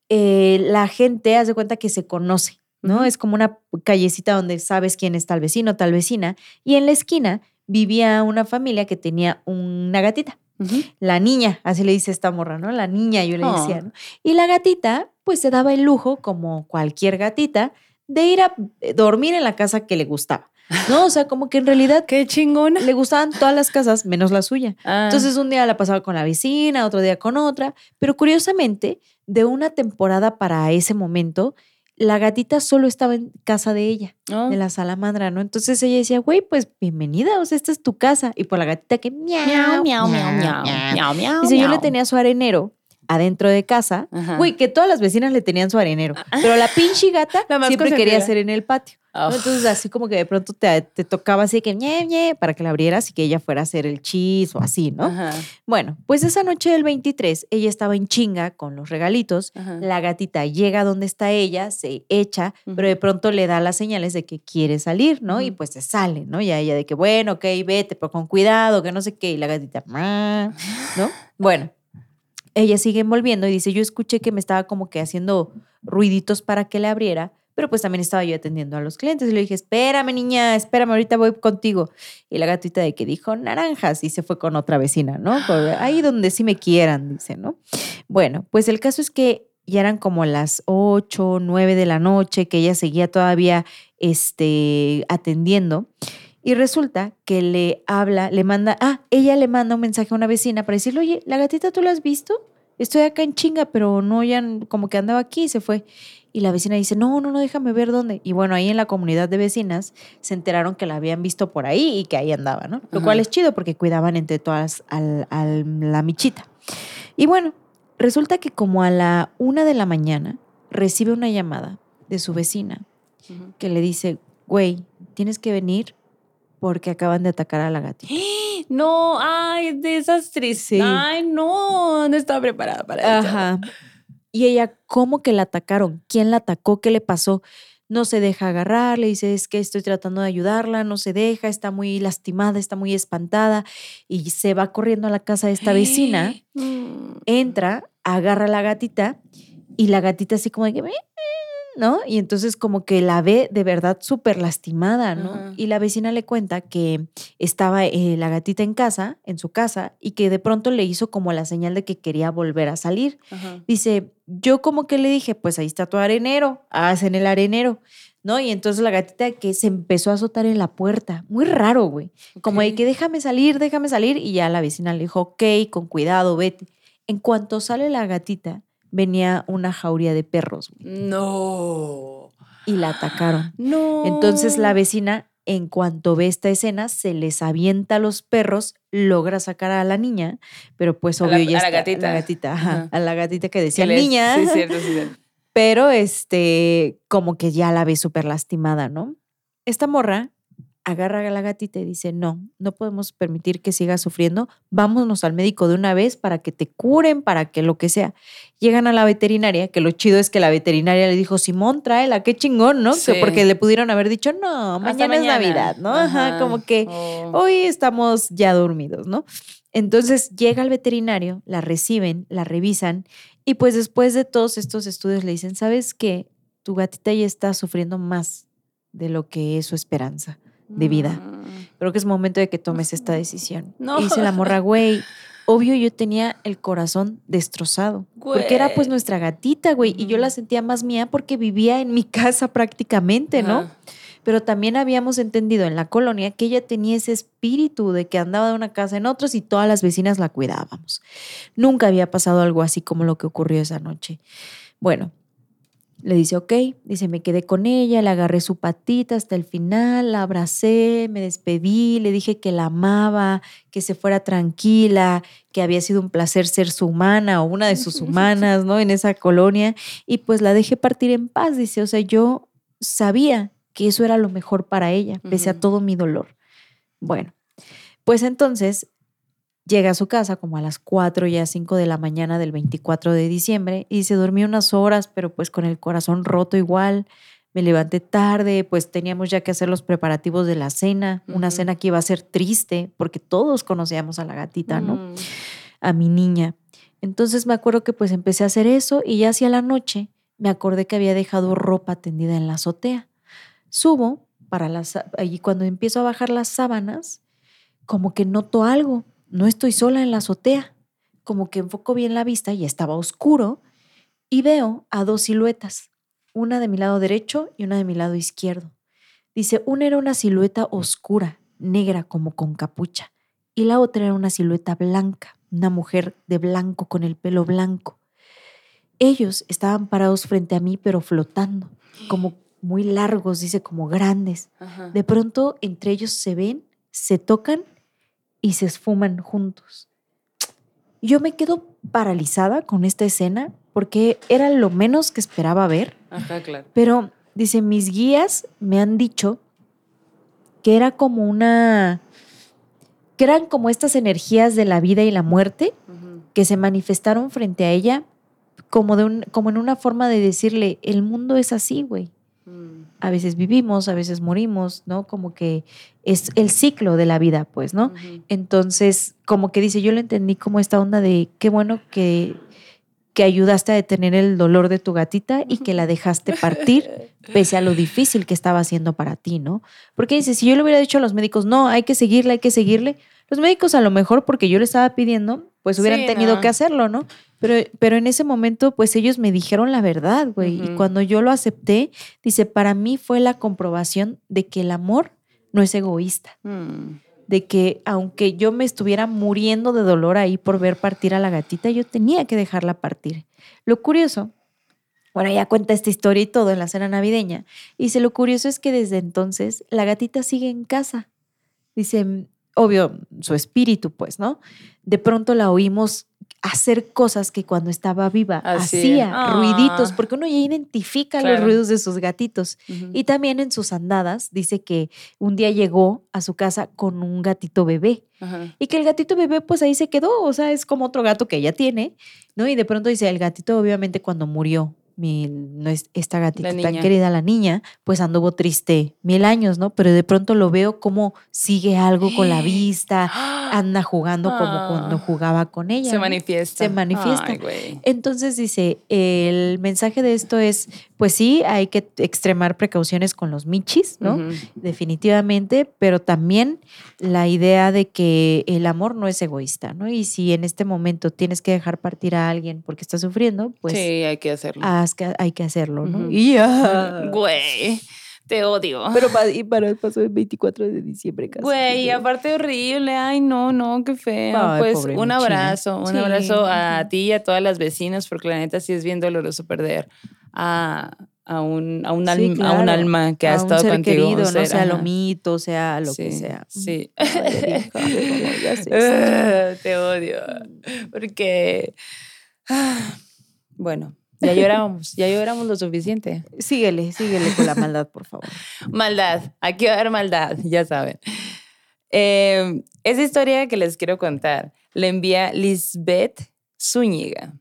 eh, la gente hace cuenta que se conoce, ¿no? Es como una callecita donde sabes quién es tal vecino, tal vecina. Y en la esquina vivía una familia que tenía una gatita. La niña, así le dice esta morra, ¿no? La niña, yo le Oh. decía, ¿no? Y la gatita, pues se daba el lujo, como cualquier gatita, de ir a eh, dormir en la casa que le gustaba, ¿no? O sea, como que en realidad Qué chingona. le gustaban todas las casas menos la suya. Ah. Entonces un día la pasaba con la vecina, otro día con otra, pero curiosamente, de una temporada para ese momento, la gatita solo estaba en casa de ella, Oh. de la salamandra, ¿no? Entonces ella decía, güey, pues bienvenida, o sea, esta es tu casa. Y por la gatita que miau, Miau, miau, miau, miau. Miau, miau. Dice, yo le miau. tenía su arenero adentro de casa. Ajá. Güey, que todas las vecinas le tenían su arenero. Pero la pinche gata La siempre quería hacer en el patio. ¿no? Oh. Entonces, así como que de pronto te, te tocaba así que ñe, ñe, para que la abrieras y que ella fuera a hacer el chis o así, ¿no? Ajá. Bueno, pues esa noche del 23, ella estaba en chinga con los regalitos. Ajá. La gatita llega donde está ella, se echa, pero de pronto le da las señales de que quiere salir, ¿no? Y pues se sale, ¿no? Y a ella de que, bueno, ok, vete, pero con cuidado, que no sé qué. Y la gatita, ¿no? Bueno, ella sigue envolviendo y dice, yo escuché que me estaba como que haciendo ruiditos para que le abriera, pero pues también estaba yo atendiendo a los clientes y le dije, espérame niña, espérame, ahorita voy contigo. Y la gatita de que dijo naranjas y se fue con otra vecina, ¿no? Ahí donde sí me quieran, dice, ¿no? Bueno, pues el caso es que ya eran como las 8, 9 de la noche, que ella seguía todavía este, atendiendo. Y resulta que le habla, le manda, ah, ella le manda un mensaje a una vecina para decirle, oye, la gatita, ¿tú la has visto? Estoy acá en chinga, pero no, ya como que andaba aquí y se fue. Y la vecina dice, no, no, no, déjame ver dónde. Y bueno, ahí en la comunidad de vecinas se enteraron que la habían visto por ahí y que ahí andaba, ¿no? Lo Ajá. cual es chido porque cuidaban entre todas al, al- la michita. Y bueno, resulta que como a la una de la mañana recibe una llamada de su vecina Ujú. que le dice, güey, tienes que venir porque acaban de atacar a la gatita. No, ay, de esas tristes. Sí. Ay, no, no estaba preparada para eso. Ajá. Y ella, ¿cómo que la atacaron? ¿Quién la atacó? ¿Qué le pasó? No se deja agarrar, le dice, es que estoy tratando de ayudarla, no se deja, está muy lastimada, está muy espantada. Y se va corriendo a la casa de esta vecina, Mm. entra, agarra a la gatita y la gatita así como de que, ¿no? Y entonces como que la ve de verdad súper lastimada, ¿no? Y la vecina le cuenta que estaba eh, la gatita en casa, en su casa, y que de pronto le hizo como la señal de que quería volver a salir. Dice, yo como que le dije, pues ahí está tu arenero, haz en el arenero, ¿no? Y entonces la gatita que se empezó a azotar en la puerta, muy raro, güey. Como de que déjame salir, déjame salir, y ya la vecina le dijo, ok, con cuidado, vete. En cuanto sale la gatita, venía una jauría de perros güey, No. y la atacaron. No. Entonces la vecina, en cuanto ve esta escena, se les avienta a los perros, logra sacar a la niña, pero pues A obvio la- ya a la está- gatita. la gatita, ajá, Ajá. a la gatita que Que decía les- niña, Sí, cierto, sí, cierto. pero este, como que ya la ve súper lastimada, ¿no? Esta morra agarra a la gatita y dice, no, no podemos permitir que siga sufriendo, vámonos al médico de una vez para que te curen, para que lo que sea. Llegan a la veterinaria, que lo chido es que la veterinaria le dijo, Simón, tráela, qué chingón, ¿no? Que porque le pudieron haber dicho, no, mañana, es Navidad, ¿no? Ajá, Ajá. como que Oh. hoy estamos ya dormidos, ¿no? Entonces llega el veterinario, la reciben, la revisan y pues después de todos estos estudios le dicen, ¿sabes qué? Tu gatita ya está sufriendo más de lo que es su esperanza de vida. Mm. Creo que es momento de que tomes esta decisión. No. Y dice la morra, güey, obvio yo tenía el corazón destrozado. Porque era pues Güey. nuestra gatita, güey. Y yo la sentía más mía porque vivía en mi casa prácticamente, ¿no? Pero también habíamos entendido en la colonia que ella tenía ese espíritu de que andaba de una casa en otros y todas las vecinas la cuidábamos. Nunca había pasado algo así como lo que ocurrió esa noche. Bueno, le dice, ok, dice, me quedé con ella, le agarré su patita hasta el final, la abracé, me despedí, le dije que la amaba, que se fuera tranquila, que había sido un placer ser su humana o una de sus humanas, ¿no? En esa colonia. Y pues la dejé partir en paz, dice, o sea, yo sabía que eso era lo mejor para ella, pese a todo mi dolor. Bueno, pues entonces llega a su casa como a las 4 ya 5 de la mañana del 24 de diciembre y se dormí unas horas, pero pues con el corazón roto igual. Me levanté tarde, pues teníamos ya que hacer los preparativos de la cena, una cena que iba a ser triste porque todos conocíamos a la gatita, ¿no? Mm. a mi niña. Entonces me acuerdo que pues empecé a hacer eso y ya hacia la noche me acordé que había dejado ropa tendida en la azotea. Subo para las y cuando empiezo a bajar las sábanas, como que noto algo. No estoy sola en la azotea. Como que enfoco bien la vista y estaba oscuro y veo a dos siluetas, una de mi lado derecho y una de mi lado izquierdo. Dice, una era una silueta oscura, negra como con capucha, y la otra era una silueta blanca, una mujer de blanco con el pelo blanco. Ellos estaban parados frente a mí, pero flotando, como muy largos, dice, como grandes. Ajá. De pronto, entre ellos se ven, se tocan y se esfuman juntos. Yo me quedo paralizada con esta escena porque era lo menos que esperaba ver. Ajá, claro. Pero dice, mis guías me han dicho que era como una, que eran como estas energías de la vida y la muerte que se manifestaron frente a ella como, de un, como en una forma de decirle, el mundo es así, güey. A veces vivimos, a veces morimos, ¿no? Como que es el ciclo de la vida, pues, ¿no? Entonces, como que dice, yo lo entendí como esta onda de qué bueno que, que ayudaste a detener el dolor de tu gatita y que la dejaste partir pese a lo difícil que estaba haciendo para ti, ¿no? Porque dice, si yo le hubiera dicho a los médicos, no, hay que seguirle, hay que seguirle, los médicos a lo mejor porque yo le estaba pidiendo, pues hubieran Sí, tenido no. que hacerlo, ¿no? Pero, pero en ese momento, pues ellos me dijeron la verdad, güey. Y cuando yo lo acepté, dice, para mí fue la comprobación de que el amor no es egoísta Mm. de que aunque yo me estuviera muriendo de dolor ahí por ver partir a la gatita, yo tenía que dejarla partir. Lo curioso, bueno, ella cuenta esta historia y todo en la cena navideña, y dice, lo curioso es que desde entonces la gatita sigue en casa. Dice, "Mm, obvio, su espíritu, pues, ¿no? De pronto la oímos hacer cosas que cuando estaba viva Así. hacía, Ah. ruiditos, porque uno ya identifica los ruidos de sus gatitos. Y también en sus andadas dice que un día llegó a su casa con un gatito bebé y que el gatito bebé pues ahí se quedó, o sea, es como otro gato que ella tiene, ¿no? Y de pronto dice, el gatito obviamente cuando murió mi, no es- esta gatita tan querida, la niña, pues anduvo triste mil años, ¿no? Pero de pronto lo veo como sigue algo con la vista, anda jugando como cuando Ah. jugaba con ella. Se ¿no? manifiesta. Se manifiesta. Ay. Entonces dice, el mensaje de esto es, pues sí, hay que extremar precauciones con los michis, ¿no? Definitivamente, pero también la idea de que el amor no es egoísta, ¿no? Y si en este momento tienes que dejar partir a alguien porque está sufriendo, pues sí, hay que hacerlo. Haz que- hay que hacerlo, ¿no? Ujú. Y ya. Güey, te odio. Pero pa- y para, pasó el 24 de diciembre casi. Güey, aparte horrible. Ay, no, no, qué feo. Ay, pues un abrazo, un Sí, abrazo a ti y a todas las vecinas, porque la neta sí es bien doloroso perder a, a un, a, un, Sí, alma, a un claro. alma que ha a un estado contigo. querido, ser, no sea ajá. lomito, sea lo que sea. Sí. Ay, Erika, como ya sé. Ah, Te odio. Porque. ah, Bueno, ya llorábamos, ya lloramos lo suficiente. Síguele, síguele con la maldad, por favor. Maldad, aquí va a haber maldad, ya saben. Eh, esa historia que les quiero contar la envía Lisbeth Zúñiga.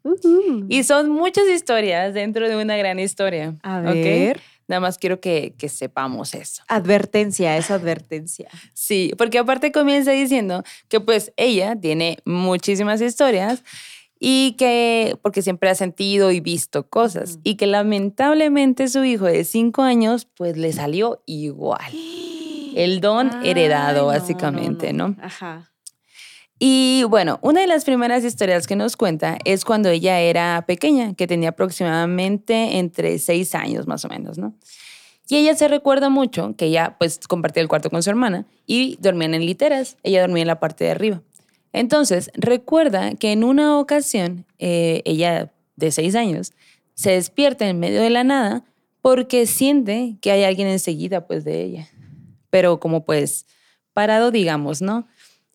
Y son muchas historias dentro de una gran historia. A ver. Nada más quiero que, que sepamos eso. Advertencia, es advertencia. Sí, porque aparte comienza diciendo que pues ella tiene muchísimas historias y que, porque siempre ha sentido y visto cosas, y que lamentablemente su hijo de cinco años pues le salió igual. El don Ay, heredado, no, básicamente, ¿no? Ajá. Y bueno, una de las primeras historias que nos cuenta es cuando ella era pequeña, que tenía aproximadamente entre seis años más o menos, ¿no? Y ella se recuerda mucho que ella pues compartía el cuarto con su hermana y dormían en literas, ella dormía en la parte de arriba. Entonces, recuerda que en una ocasión, eh, ella de seis años, se despierta en medio de la nada porque siente que hay alguien enseguida pues de ella. Pero como pues parado, digamos, ¿no?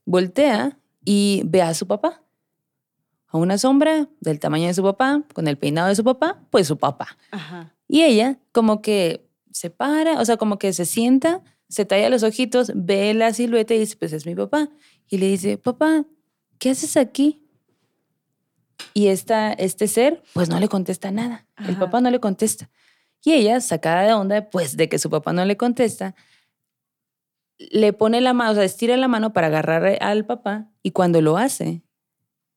Voltea y ve a su papá. A una sombra del tamaño de su papá, con el peinado de su papá, pues su papá. Ajá. Y ella como que se para, o sea, como que se sienta, se talla los ojitos, ve la silueta y dice, pues es mi papá. Y le dice, papá, ¿qué haces aquí? Y esta, este ser, pues no le contesta nada. El papá no le contesta. Y ella, sacada de onda, pues de que su papá no le contesta, le pone la mano, o sea, estira la mano para agarrar al papá y cuando lo hace,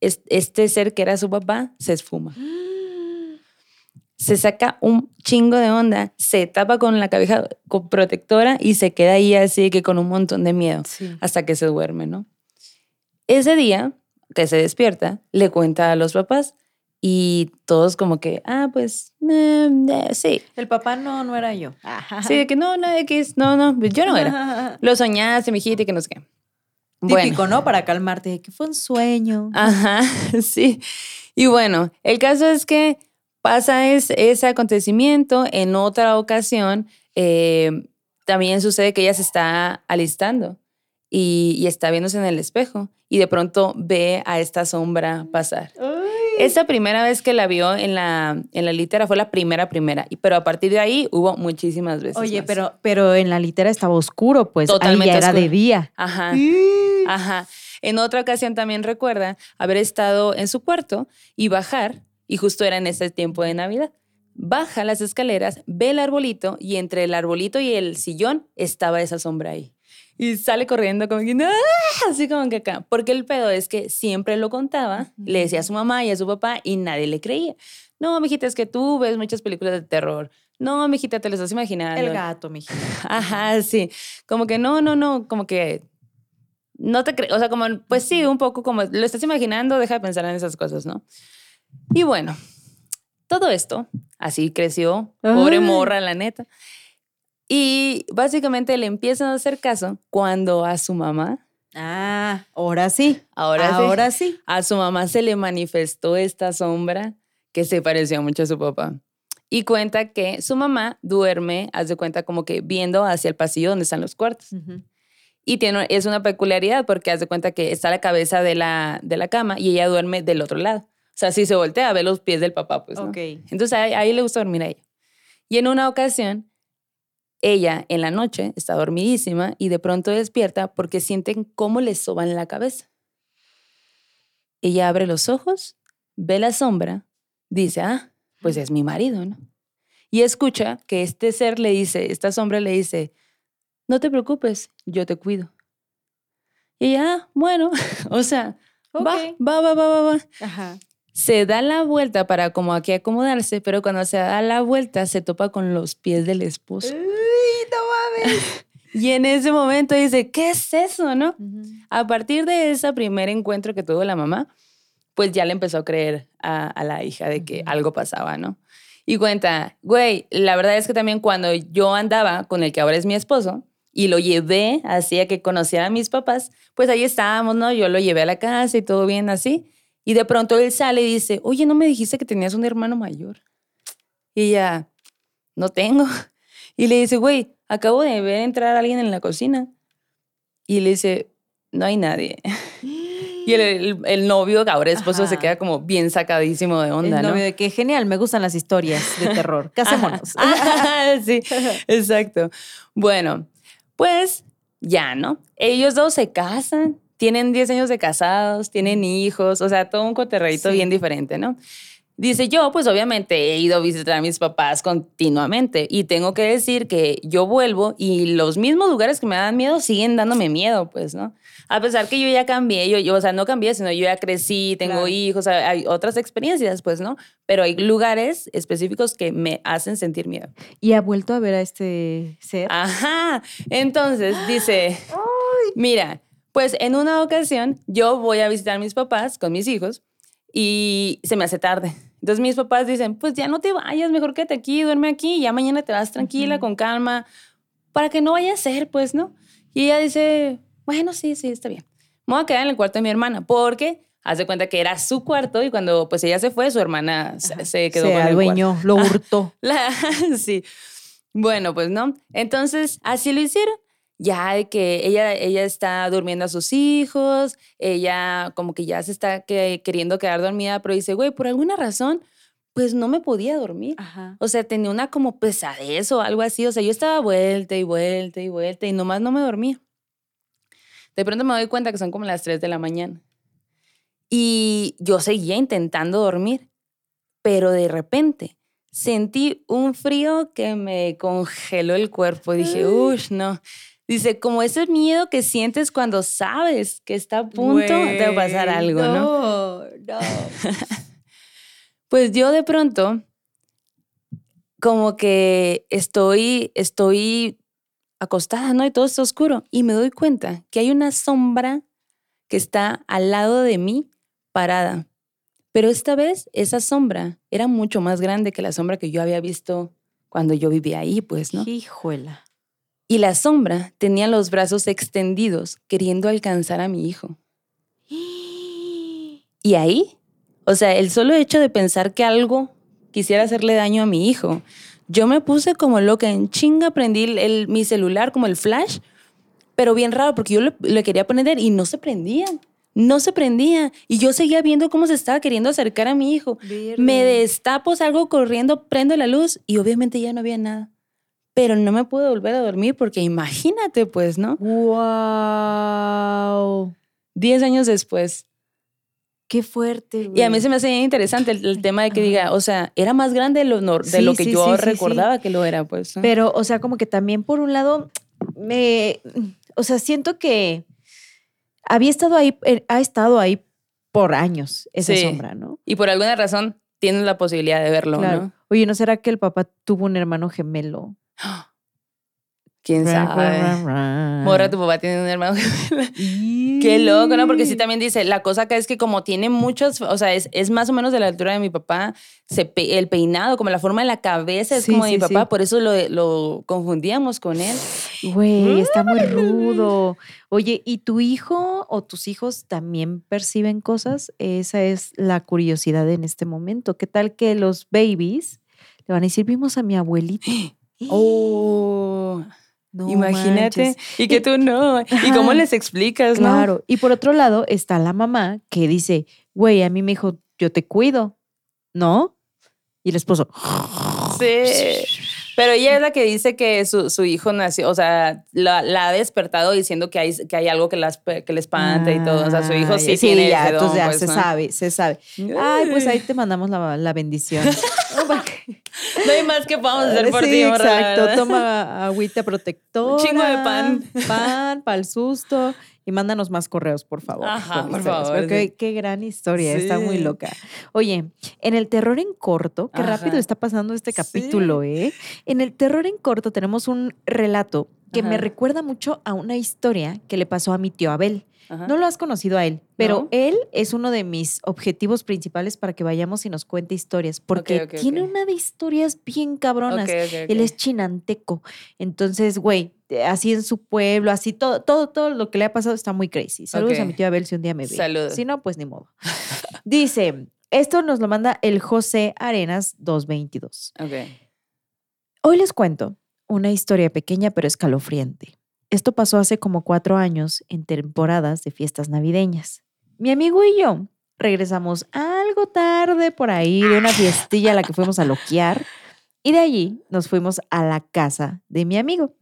es- este ser que era su papá se esfuma se saca un chingo de onda, se tapa con la cabeza con protectora y se queda ahí así que con un montón de miedo Sí. hasta que se duerme, ¿no? Ese día que se despierta, le cuenta a los papás y todos como que, ah, pues, eh, eh, sí. El papá no, no era yo. Ajá. Sí, de que no, no, X, no, no, yo no era. Lo soñaste, mijita, y que no sé qué. Típico, ¿no? Para calmarte, que fue un sueño. Ajá, sí. Y bueno, el caso es que pasa es- ese acontecimiento en otra ocasión. eh, también sucede que ella se está alistando y, y está viéndose en el espejo y de pronto ve a esta sombra pasar. Ay, Esa primera vez que la vio en la, en la litera fue la primera, primera. Y, pero a partir de ahí hubo muchísimas veces. Oye, más. pero, pero en la litera estaba oscuro, pues. Totalmente Ahí ya era oscuro. de día. Ajá. Ajá. En otra ocasión también recuerda haber estado en su cuarto y bajar, y justo era en ese tiempo de Navidad. Baja las escaleras, ve el arbolito y entre el arbolito y el sillón estaba esa sombra ahí. Y sale corriendo como que, ¡ah! así como que acá. Porque el pedo es que siempre lo contaba, le decía a su mamá y a su papá y nadie le creía. No, mijita, es que tú ves muchas películas de terror. No, mijita, te lo estás imaginando. El gato, mijita. Ajá, sí. Como que no, no, no, como que no te crees, o sea, como, pues sí, un poco como lo estás imaginando, deja de pensar en esas cosas, ¿no? Y bueno, todo esto, así creció, pobre Ay. morra, la neta. Y básicamente le empiezan a hacer caso cuando a su mamá, Ah, ahora sí. ahora, sí, ahora sí. a su mamá se le manifestó esta sombra que se parecía mucho a su papá. Y cuenta que su mamá duerme, haz de cuenta como que viendo hacia el pasillo donde están los cuartos. Y tiene, es una peculiaridad porque haz de cuenta que está la cabeza de la, de la cama y ella duerme del otro lado. O sea, si se voltea, ve los pies del papá, pues, ¿no? Ok. Entonces ahí, ahí le gusta dormir a ella. Y en una ocasión, ella en la noche está dormidísima y de pronto despierta porque sienten cómo le soban la cabeza. Ella abre los ojos, ve la sombra, dice, ah, pues es mi marido, ¿no? Y escucha que este ser le dice, esta sombra le dice, no te preocupes, yo te cuido. Y ella, ah, bueno, o sea, va, Ok. va, va, va, va, va Ajá. Se da la vuelta para como aquí acomodarse, pero cuando se da la vuelta se topa con los pies del esposo. Uy, no mames. Y en ese momento dice, ¿qué es eso, no? A partir de ese primer encuentro que tuvo la mamá, pues ya le empezó a creer a, a la hija de que algo pasaba, ¿no? Y cuenta, güey, la verdad es que también cuando yo andaba con el que ahora es mi esposo y lo llevé así a que conociera a mis papás, pues ahí estábamos, ¿no? Yo lo llevé a la casa y todo bien así. Y de pronto él sale y dice, oye, ¿no me dijiste que tenías un hermano mayor? Y ella, no tengo. Y le dice, güey, acabo de ver entrar a alguien en la cocina. Y le dice, no hay nadie. Y el, el- el novio, ahora esposo, se queda como bien sacadísimo de onda, el ¿no? novio de que genial, me gustan las historias de terror. Casémonos. Ajá, sí, exacto. Bueno, pues ya, ¿no? Ellos dos se casan, tienen 10 años de casados, tienen hijos, o sea, todo un coterreito Sí. bien diferente, ¿no? Dice yo, pues obviamente he ido a visitar a mis papás continuamente y tengo que decir que yo vuelvo y los mismos lugares que me dan miedo siguen dándome miedo, pues, ¿no? A pesar que yo ya cambié, yo, yo o sea, no cambié, sino yo ya crecí, tengo Claro. hijos, hay- hay otras experiencias, pues, ¿no? Pero hay lugares específicos que me hacen sentir miedo. ¿Y ha vuelto a ver a este ser? Ajá. Entonces dice, mira, pues en una ocasión yo voy a visitar a mis papás con mis hijos y se me hace tarde. Entonces mis papás dicen, pues ya no te vayas, mejor quédate aquí, duerme aquí, ya mañana te vas tranquila, con calma, para que no vaya a ser, pues, ¿no? Y ella dice, bueno, sí, sí, está bien. Me voy a quedar en el cuarto de mi hermana, porque hace cuenta que era su cuarto y cuando pues ella se fue, su hermana se, quedó Se con el cuarto. adueñó, lo hurtó. La- sí. Bueno, pues no. Entonces, así lo hicieron. Ya de que ella, ella está durmiendo a sus hijos, ella como que ya se está que- queriendo quedar dormida, pero dice, güey, por alguna razón, pues no me podía dormir. Ajá. O sea, tenía una como pesadez o algo así. O sea, yo estaba vuelta y vuelta y vuelta y nomás no me dormía. De pronto me doy cuenta que son como las 3 de la mañana. Y yo seguía intentando dormir, pero de repente sentí un frío que me congeló el cuerpo. Dije, uff, no. Dice, como ese miedo que sientes cuando sabes que está a punto de pasar algo, ¿no? No, no. Pues yo de pronto, como que estoy, estoy acostada, ¿no? Y todo está oscuro. Y me doy cuenta que hay una sombra que está al lado de mí, parada. Pero esta vez esa sombra era mucho más grande que la sombra que yo había visto cuando yo vivía ahí, pues, ¿no? Hijuela. Y la sombra tenía los brazos extendidos, queriendo alcanzar a mi hijo. Y ahí, o sea, el solo hecho de pensar que algo quisiera hacerle daño a mi hijo, yo me puse como loca, en chinga prendí el, el- mi celular como el flash, pero bien raro porque yo le, le quería prender y no se prendía. no se prendía. Y yo seguía viendo cómo se estaba queriendo acercar a mi hijo. Me destapo, salgo corriendo, prendo la luz y obviamente ya no había nada. Pero no me pude volver a dormir porque imagínate, pues, ¿no? ¡Wow! Diez años después. Qué fuerte. Y a mí se me hace interesante el, tema de que diga, o sea, era más grande de lo, de lo que yo recordaba que lo era, pues. Pero, o sea, como que también por un lado, me, o sea, siento que había estado ahí, eh, ha estado ahí por años esa sombra, ¿no? Y por alguna razón tienes la posibilidad de verlo, ¿no? Oye, ¿no será que el papá tuvo un hermano gemelo? ¿Quién sabe? Morra, tu papá tiene un hermano Qué loco, ¿no? Porque sí también dice, la cosa acá es que como tiene muchos, o sea, es, es más o menos de la altura de mi papá, se el peinado, como la forma de la cabeza es como de mi papá, por eso lo, lo, confundíamos con él. Güey, está muy rudo. Oye, ¿y tu hijo o tus hijos también perciben cosas? Esa es la curiosidad en este momento. ¿Qué tal que los babies le van a decir, vimos a mi abuelito? Oh. Imagínate. Y que tú no. ¿Y cómo les explicas, no? Claro. Y por otro lado está la mamá que dice, güey, a mí me dijo, yo te cuido, ¿no? Y el esposo. Sí. Pero ella es la que dice que su, su hijo nació, o sea, la, la, ha despertado diciendo que hay, que hay algo que, las, que le espanta y todo. O sea, su hijo sí, sí tiene ya, entonces ya pues, se sabe, se sabe. Ay, pues ahí te mandamos la, la bendición. no hay más que podamos hacer por ti, Exacto, toma agüita protectora. Un chingo de pan. Pan para el susto. Y mándanos más correos, por favor. Ajá, por favor. Qué gran historia, está muy loca. Oye, en el terror en corto, qué rápido está pasando este capítulo, ¿eh? En el terror en corto tenemos un relato que me recuerda mucho a una historia que le pasó a mi tío Abel. No lo has conocido a él, pero él es uno de mis objetivos principales para que vayamos y nos cuente historias, porque tiene una de historias bien cabronas. Él es chinanteco. Entonces, güey, así en su pueblo, así todo, todo, todo lo que le ha pasado está muy crazy. Saludos a mi tío Abel si un día me ve. Saludos. Si no, pues ni modo. Dice, esto nos lo manda el José Arenas 222. Hoy les cuento una historia pequeña pero escalofriante. Esto pasó hace como cuatro años en temporadas de fiestas navideñas. Mi amigo y yo regresamos algo tarde por ahí de una fiestilla a la que fuimos a loquear y de allí nos fuimos a la casa de mi amigo.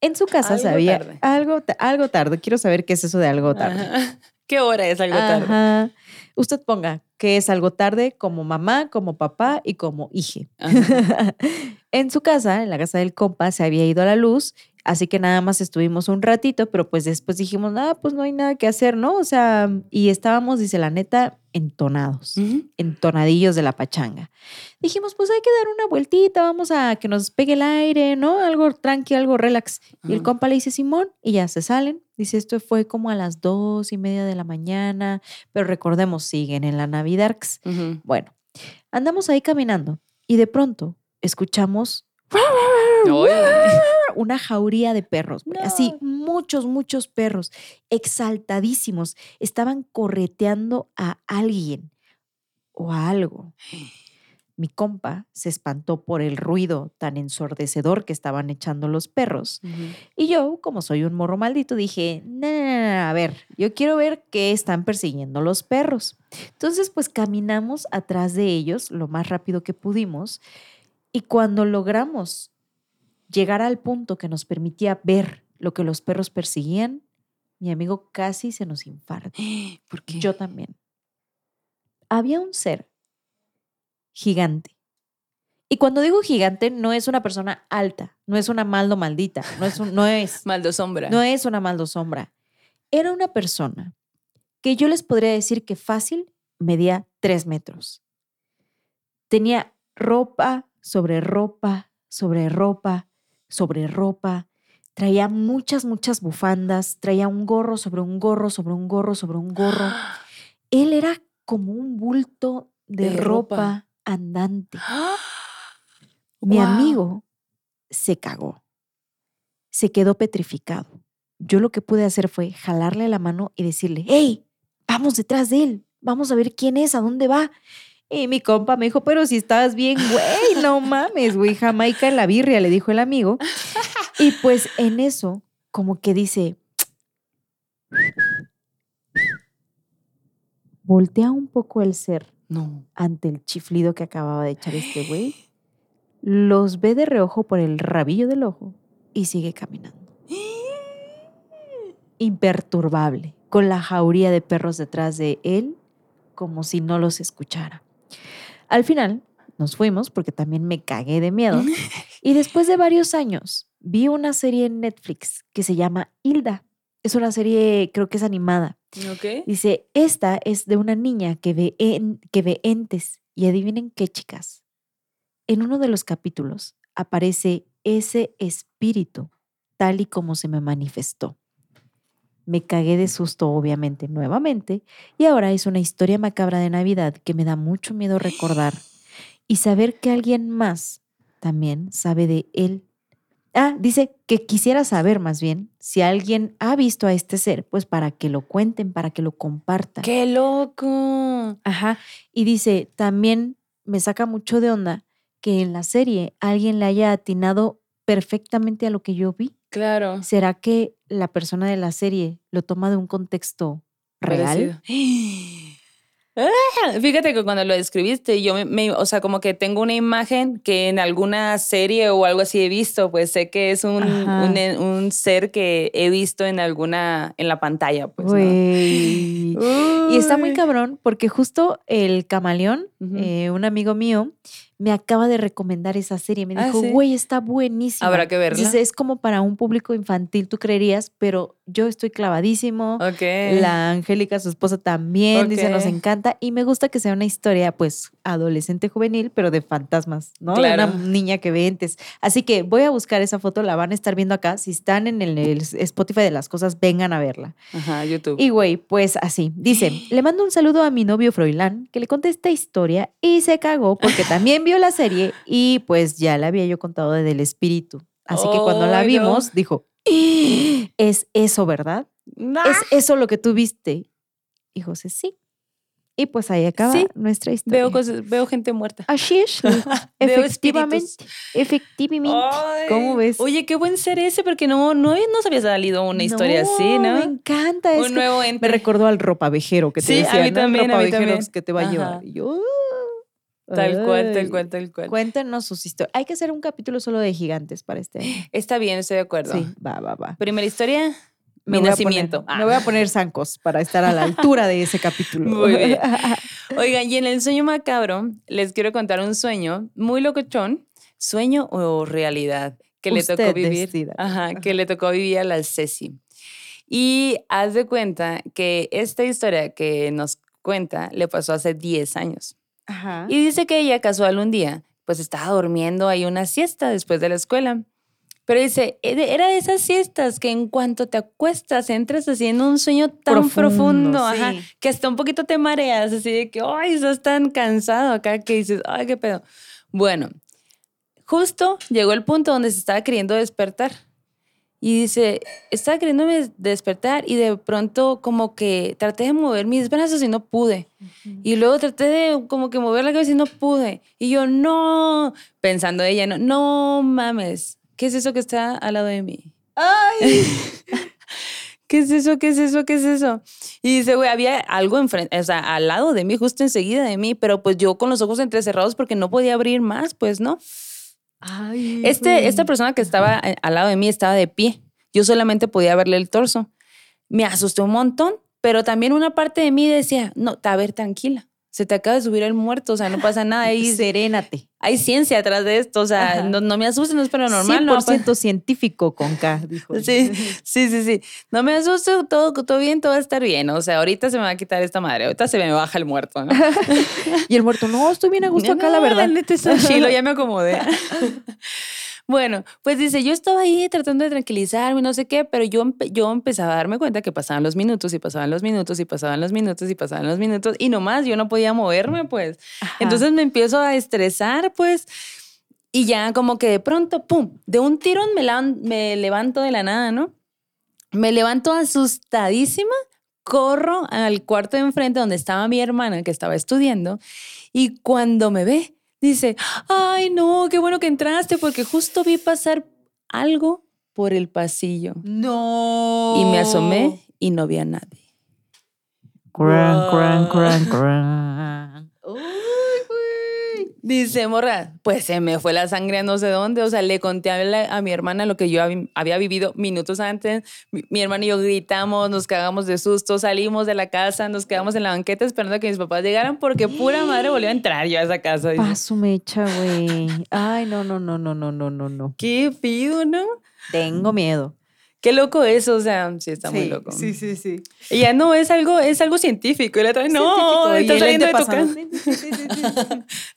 En su casa sabía algo, algo tarde. Quiero saber qué es eso de algo tarde. ¿Qué hora es algo tarde? Usted ponga que es algo tarde como mamá, como papá y como hije. en su casa, en la casa del compa, se había ido a la luz Así que nada más estuvimos un ratito, pero pues después dijimos, nada, pues no hay nada que hacer, ¿no? O sea, y estábamos, dice la neta, entonados, entonadillos de la pachanga. Dijimos, pues hay que dar una vueltita, vamos a que nos pegue el aire, ¿no? Algo tranqui, algo relax. Y el compa le dice, Simón, y ya se salen. Dice, esto fue como a las dos y media de la mañana, pero recordemos, siguen en la Navidad. Bueno, andamos ahí caminando y de pronto escuchamos una jauría de perros, así muchos, muchos perros, exaltadísimos, estaban correteando a alguien o a algo. Mi compa se espantó por el ruido tan ensordecedor que estaban echando los perros. Y yo, como soy un morro maldito, dije, a ver, yo quiero ver qué están persiguiendo los perros. Entonces, pues caminamos atrás de ellos lo más rápido que pudimos. Y cuando logramos llegar al punto que nos permitía ver lo que los perros perseguían, mi amigo casi se nos infarta. Porque yo también. Había un ser gigante. Y cuando digo gigante, no es una persona alta, no es una maldo maldita, no es, no es maldo sombra. No es una maldo sombra. Era una persona que yo les podría decir que fácil medía tres metros. Tenía ropa sobre ropa sobre ropa sobre ropa, traía muchas, muchas bufandas, traía un gorro sobre un gorro, sobre un gorro, sobre un gorro. Él era como un bulto de, ropa, andante. Mi amigo se cagó, se quedó petrificado. Yo lo que pude hacer fue jalarle la mano y decirle, hey, vamos detrás de él, vamos a ver quién es, a dónde va. Y mi compa me dijo, pero si estás bien, güey, no mames, güey, Jamaica en la birria, le dijo el amigo. Y pues en eso, como que dice, voltea un poco el ser No. ante el chiflido que acababa de echar este güey, los ve de reojo por el rabillo del ojo y sigue caminando. Imperturbable, con la jauría de perros detrás de él, como si no los escuchara. Al final, nos fuimos porque también me cagué de miedo. Y después de varios años, vi una serie en Netflix que se llama Hilda. Es una serie, creo que es animada. Ok. Dice, esta es de una niña que ve, en- que ve entes. Y adivinen qué, chicas. En uno de los capítulos aparece ese espíritu tal y como se me manifestó. Me cagué de susto, obviamente, nuevamente, y ahora es una historia macabra de Navidad que me da mucho miedo recordar y saber que alguien más también sabe de él. Ah, dice que quisiera saber más bien si alguien ha visto a este ser, pues para que lo cuenten, para que lo compartan. ¡Qué loco! Ajá. Y dice, también me saca mucho de onda que en la serie alguien le haya atinado perfectamente a lo que yo vi. Claro. ¿Será que la persona de la serie lo toma de un contexto real? Parecido. Ah, Fíjate que cuando lo describiste, yo me, me- o sea, como que tengo una imagen que en alguna serie o algo así he visto, pues sé que es un, Ajá. un, ser que he visto en alguna, en la pantalla, pues. ¿no? Y está muy Uy. cabrón porque justo el camaleón, eh, un amigo mío, me acaba de recomendar esa serie. Me Ah, dijo, ¿sí? güey, está buenísima. Habrá que verla. Dice, es como para un público infantil, tú creerías, pero yo estoy clavadísimo. Ok. La Angélica, su esposa, también dice, nos encanta. Y me gusta que sea una historia, pues, adolescente juvenil, pero de fantasmas, ¿no? De Claro. una niña que ve entes. Así que voy a buscar esa foto, la van a estar viendo acá. Si están en el, el Spotify de las cosas, vengan a verla. Ajá, YouTube. Y güey, pues así. Dice, le mando un saludo a mi novio Froilán, que le conté esta historia y se cagó porque también vio la serie y pues ya le había yo contado de del espíritu. Así que cuando la no. vimos, dijo, "¡Ah! es eso, ¿verdad? Ah, ¿Es eso lo que tú viste? Y José, sí. Y pues ahí acaba Sí, nuestra historia. veo, cosas, veo gente muerta. Así es. Efectivamente. Efectivamente. Ay, ¿Cómo ves? Oye, qué buen ser ese, porque no, no nos había salido una historia así, ¿no? Me encanta. Es Un nuevo ente. me recordó al ropavejero que te Sí, a mí ¿no? También, a mí también. que te va a llevar. Y yo, Tal cual, tal ay. cual, tal cual. Cuéntenos sus historias. Hay que hacer un capítulo solo de gigantes para este año. Está bien, estoy de acuerdo. Sí, va, va, va. Primera historia, mi nacimiento. poner- Ah. Me voy a poner zancos para estar a la altura de ese capítulo. Muy bien. Oigan, y en el sueño macabro, les quiero contar un sueño muy locochón, sueño o realidad, que le tocó vivir. Ajá, que le tocó vivir a la Ceci. Y haz de cuenta que esta historia que nos cuenta le pasó hace 10 años. Ajá. Y dice que ella casual un día, pues estaba durmiendo ahí una siesta después de la escuela. Pero dice, "E- de- era de esas siestas que en cuanto te acuestas entras haciendo un sueño tan Profundo, profundo, ajá, sí. que hasta un poquito te mareas, así de que, ay, estás tan cansado acá que dices, ay, qué pedo. Bueno, justo llegó el punto donde se estaba queriendo despertar. Y dice, estaba queriéndome despertar y de pronto como que traté de mover mis brazos y no pude. Y luego traté de como que mover la cabeza y no pude. Y yo, no, pensando ella, no, no mames, ¿qué es eso que está al lado de mí? ¡Ay! ¿Qué es eso? ¿Qué es eso? ¿Qué es eso? Y dice, güey, había algo enfrente, o sea, al lado de mí, justo enseguida de mí, pero pues yo con los ojos entrecerrados porque no podía abrir más, pues, ¿no? Ay, Este, esta persona que estaba eh, al lado de mí estaba de pie. Yo solamente podía verle el torso. Me asustó un montón, pero también una parte de mí decía, no, a ver, tranquila. Se te acaba de subir el muerto, o sea, no pasa nada. Hay, Serénate. hay ciencia atrás de esto, o sea, no, no me asustes, no es pero normal. no 100% científico con K, dijo. Sí, sí, sí, sí. No me asusto, todo, todo bien, todo va a estar bien. O sea, ahorita se me va a quitar esta madre, ahorita se me baja el muerto, ¿no? Y el muerto, no, estoy bien a gusto acá, la verdad. neta, chilo, ya me acomodé. Bueno, pues dice, yo estaba ahí tratando de tranquilizarme, no sé qué, pero yo, empe- yo empezaba a darme cuenta que pasaban los minutos y pasaban los minutos y pasaban los minutos y pasaban los minutos y nomás yo no podía moverme, pues. Ajá. Entonces me empiezo a estresar, pues. Y ya como que de pronto, pum, de un tirón me, me levanto de la nada, ¿no? Me levanto asustadísima, corro al cuarto de enfrente donde estaba mi hermana que estaba estudiando y cuando me ve, dice, ay no, qué bueno que entraste porque justo vi pasar algo por el pasillo No. y me asomé y no vi a nadie. cran, cran, cran, cran. Dice, morra, pues se me fue la sangre a no sé dónde. O sea, le conté a, la- a mi hermana lo que yo hab- había vivido minutos antes. Mi, mi hermana y yo gritamos, nos cagamos de susto, salimos de la casa, nos quedamos en la banqueta esperando a que mis papás llegaran porque pura madre volvió a entrar yo a esa casa. Paso mecha, güey. Ay, no, no, no, no, no, no, no, no. Qué pido, ¿no? Tengo miedo. Qué loco eso, o sea, sí está muy loco. Sí, sí, sí. Y ya no, es algo, es algo científico. Y la otra, no, está el saliendo de tu casa. Sí, sí.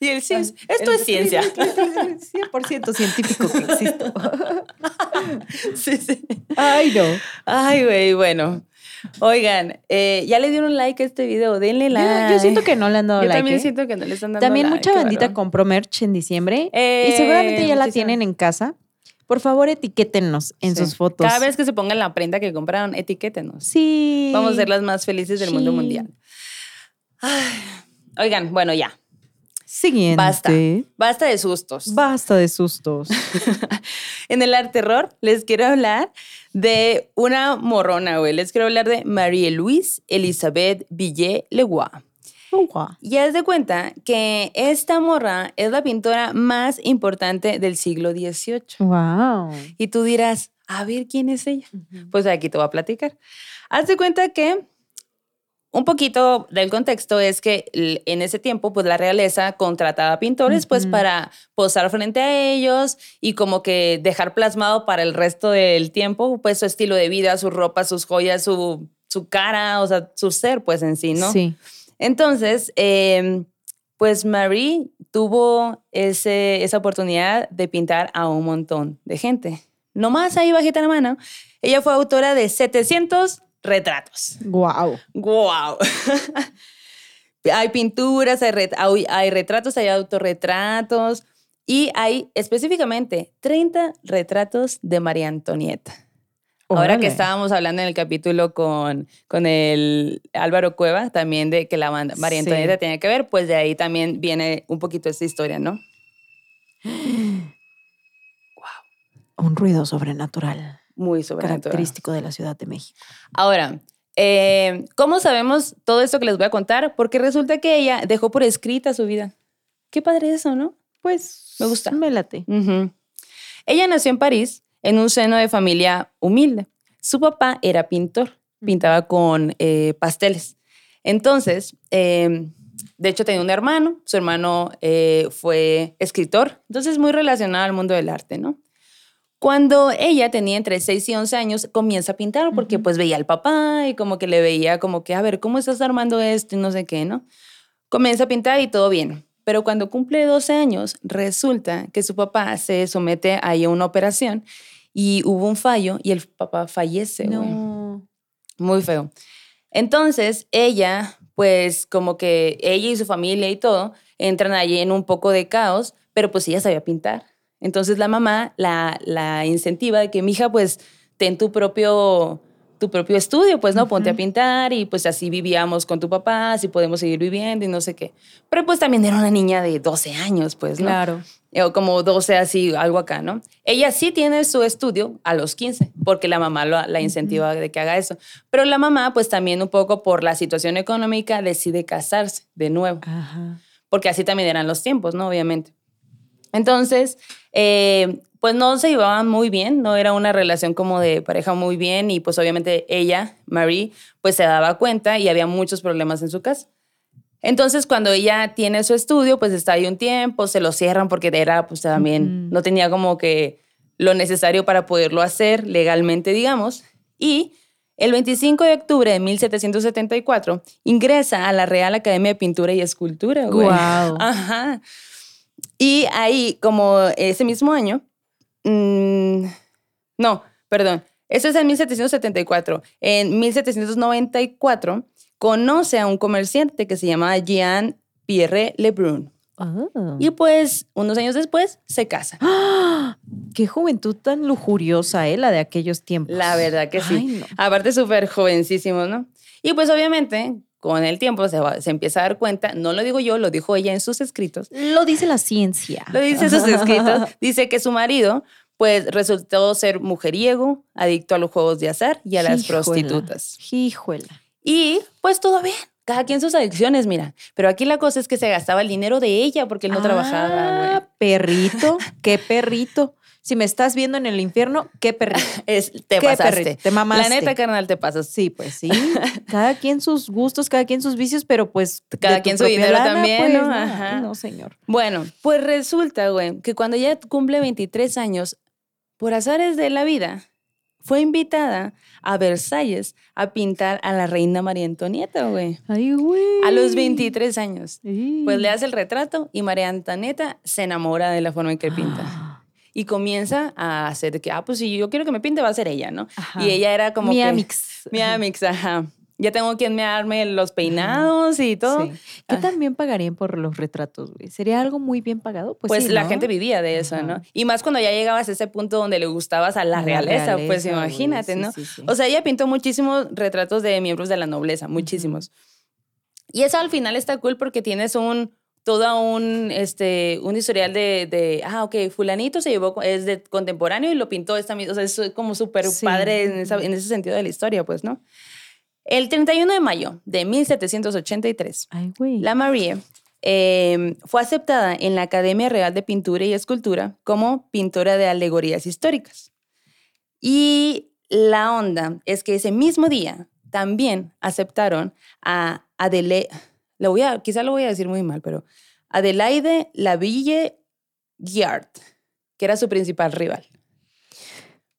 Y él, sí, es- El- esto es ciencia. 100% científico que existo. Sí, sí. Ay, no. Ay, güey, bueno. Oigan, eh, ya le dieron like a este video, denle like. Yo, yo siento que no le han dado Yo like. también ¿eh? siento que no le están dando También like, mucha qué bandita bárbaro. compró merch en diciembre Eh, y seguramente ya la muchísima. tienen en casa. Por favor, etiquétennos en Sí. sus fotos. Cada vez que se pongan la prenda que compraron, etiquétenos. Sí. Vamos a ser las más felices del mundo mundial. Ay, Oigan, bueno, ya. Siguiente. Basta. Basta de sustos. Basta de sustos. En el arte terror les quiero hablar de una morrona, güey. Les quiero hablar de Marie-Louise Elizabeth Villet Legois. Guau. Y haz de cuenta que esta morra es la pintora más importante del siglo XVIII. Wow. Y tú dirás, a ver, ¿quién es ella? Pues aquí te voy a platicar. Haz de cuenta que un poquito del contexto es que en ese tiempo, pues la realeza contrataba pintores, pues para posar frente a ellos y como que dejar plasmado para el resto del tiempo, pues su estilo de vida, su ropa, sus joyas, su, su cara, o sea, su ser, pues en sí, ¿no? Sí. Entonces, eh, pues Marie tuvo ese, esa oportunidad de pintar a un montón de gente. Nomás ahí bajita la mano, ella fue autora de 700 retratos. Wow. ¡Wow! hay pinturas, hay, ret- hay- hay retratos, hay autorretratos y hay específicamente 30 retratos de María Antonieta. Ahora que estábamos hablando en el capítulo con, con el Álvaro Cueva, también de que la banda María Sí. Antonieta tenía que ver, pues de ahí también viene un poquito esta historia, ¿no? Un ruido sobrenatural. Muy sobrenatural. Característico de la Ciudad de México. Ahora, eh, ¿cómo sabemos todo esto que les voy a contar? Porque resulta que ella dejó por escrita su vida. Qué padre eso, ¿no? Pues. Me gusta. Me late. Ujú. Ella nació en París en un seno de familia humilde. Su papá era pintor, pintaba con eh, pasteles. Entonces, eh, de hecho tenía un hermano, su hermano eh, fue escritor, entonces muy relacionado al mundo del arte, ¿no? Cuando ella tenía entre 6 y 11 años, comienza a pintar porque Ujú. pues veía al papá y como que le veía como que, a ver, ¿cómo estás armando esto? Y no sé qué, ¿no? Comienza a pintar y todo bien. Pero cuando cumple 12 años, resulta que su papá se somete ahí a una operación y hubo un fallo y el papá fallece. güey. No. Muy feo. Entonces, ella, pues como que ella y su familia y todo, entran allí en un poco de caos, pero pues ella sabía pintar. Entonces la mamá la, la incentiva de que, mija, pues ten tu propio, tu propio estudio, pues, ¿no? Ponte a pintar y pues así vivíamos con tu papá, así podemos seguir viviendo y no sé qué. Pero pues también era una niña de 12 años, pues, ¿no? Claro. O como 12 así, algo acá, ¿no? Ella sí tiene su estudio a los 15, porque la mamá lo- la incentiva de que haga eso. Pero la mamá, pues también un poco por la situación económica, decide casarse de nuevo, Ajá. porque así también eran los tiempos, ¿no? Obviamente. Entonces, eh, pues no se llevaban muy bien, no era una relación como de pareja muy bien y pues obviamente ella, Marie, pues se daba cuenta y había muchos problemas en su casa. Entonces, cuando ella tiene su estudio, pues está ahí un tiempo, se lo cierran porque era, pues también, no tenía como que lo necesario para poderlo hacer legalmente, digamos. Y el 25 de octubre de 1774 ingresa a la Real Academia de Pintura y Escultura, güey. Guau. Ajá. Y ahí, como ese mismo año, mm, no, perdón, eso es en 1774. En 1794 conoce a un comerciante que se llamaba Jean Pierre Lebrun. Ah. Y pues, unos años después, se casa. ¡Ah! Qué juventud tan lujuriosa, ¿eh? La de aquellos tiempos. La verdad que sí. Ay, no. Aparte, súper jovencísimos, ¿no? Y pues, obviamente, con el tiempo se, va- se empieza a dar cuenta, no lo digo yo, lo dijo ella en sus escritos, Lo dice la ciencia. Lo dice en sus escritos. Dice que su marido, pues, resultó ser mujeriego, adicto a los juegos de azar y a las prostitutas. Híjola. Y pues todo bien. Cada quien sus adicciones, mira. Pero aquí la cosa es que se gastaba el dinero de ella porque él no trabajaba. Ah, perrito, qué perrito. Si me estás viendo en el infierno, qué perrito. Es, te Qué pasaste. perrito, te mamaste. La neta, carnal, te pasas. Sí, pues sí. Cada quien sus gustos, cada quien sus vicios, pero pues. Cada quien su dinero lana, también, pues, ¿no? Ajá. no, señor. Bueno, pues resulta, güey, que cuando ella cumple 23 años, por azares de la vida, fue invitada a Versalles a pintar a la reina María Antonieta, güey. Ay, güey. A los 23 años. Pues le hace el retrato y María Antonieta se enamora de la forma en que pinta. Ah. Y comienza a hacer que, ah, pues si yo quiero que me pinte, va a ser ella, ¿no? Ajá. Y ella era como Mi que... amix. Mi amix, ajá. Ya tengo quien me arme los peinados y todo. Sí. ¿Qué Ah. también pagarían por los retratos, güey? ¿Sería algo muy bien pagado? Pues, Pues, sí, la ¿no? gente vivía de eso, Ajá. ¿no? Y más cuando ya llegabas a ese punto donde le gustabas a la la realeza, pues realeza, güey, imagínate, sí, ¿no? sí, sí. O sea, ella pintó muchísimos retratos de miembros de la nobleza, muchísimos. Y eso al final está cool porque tienes un todo un, este, un historial de, de, ah, ok, fulanito se llevó, es de contemporáneo y lo pintó esta misma, o sea, es como súper Sí. padre en, esa- en ese sentido de la historia, pues, ¿no? El 31 de mayo de 1783, Ay, güey. la Marie eh, fue aceptada en la Academia Real de Pintura y Escultura como pintora de alegorías históricas. Y la onda es que ese mismo día también aceptaron a Adele, lo voy a, quizá lo voy a decir muy mal, pero Adelaide Laville Guiard, que era su principal rival.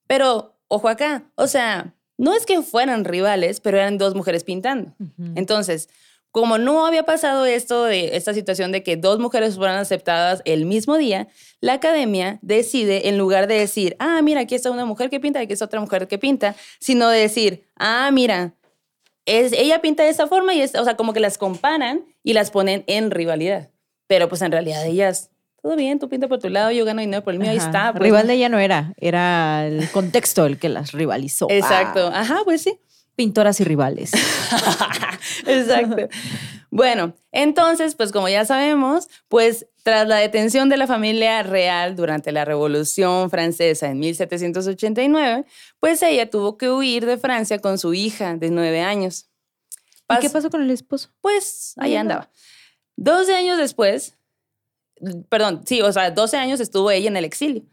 Pero, ojo acá, o sea, no es que fueran rivales, pero eran dos mujeres pintando. Entonces, como no había pasado esto de esta situación de que dos mujeres fueran aceptadas el mismo día, la academia decide, en lugar de decir, ah, mira, aquí está una mujer que pinta, aquí está otra mujer que pinta, sino de decir, ah, mira, es, ella pinta de esa forma y es, o sea, como que las comparan y las ponen en rivalidad. Pero pues en realidad ellas, todo bien, tú pinta por tu lado, yo gano dinero por el mío, ahí está. pues, Rival de ella no era, era el contexto el que las rivalizó. Exacto, Ah, ajá, pues sí. pintoras y rivales. Exacto. Bueno, entonces, pues como ya sabemos, pues tras la detención de la familia real durante la Revolución Francesa en 1789, pues ella tuvo que huir de Francia con su hija de nueve años. ¿Y qué pasó con el esposo? Pues ahí andaba. 12 años después, perdón, sí, o sea, 12 años estuvo ella en el exilio.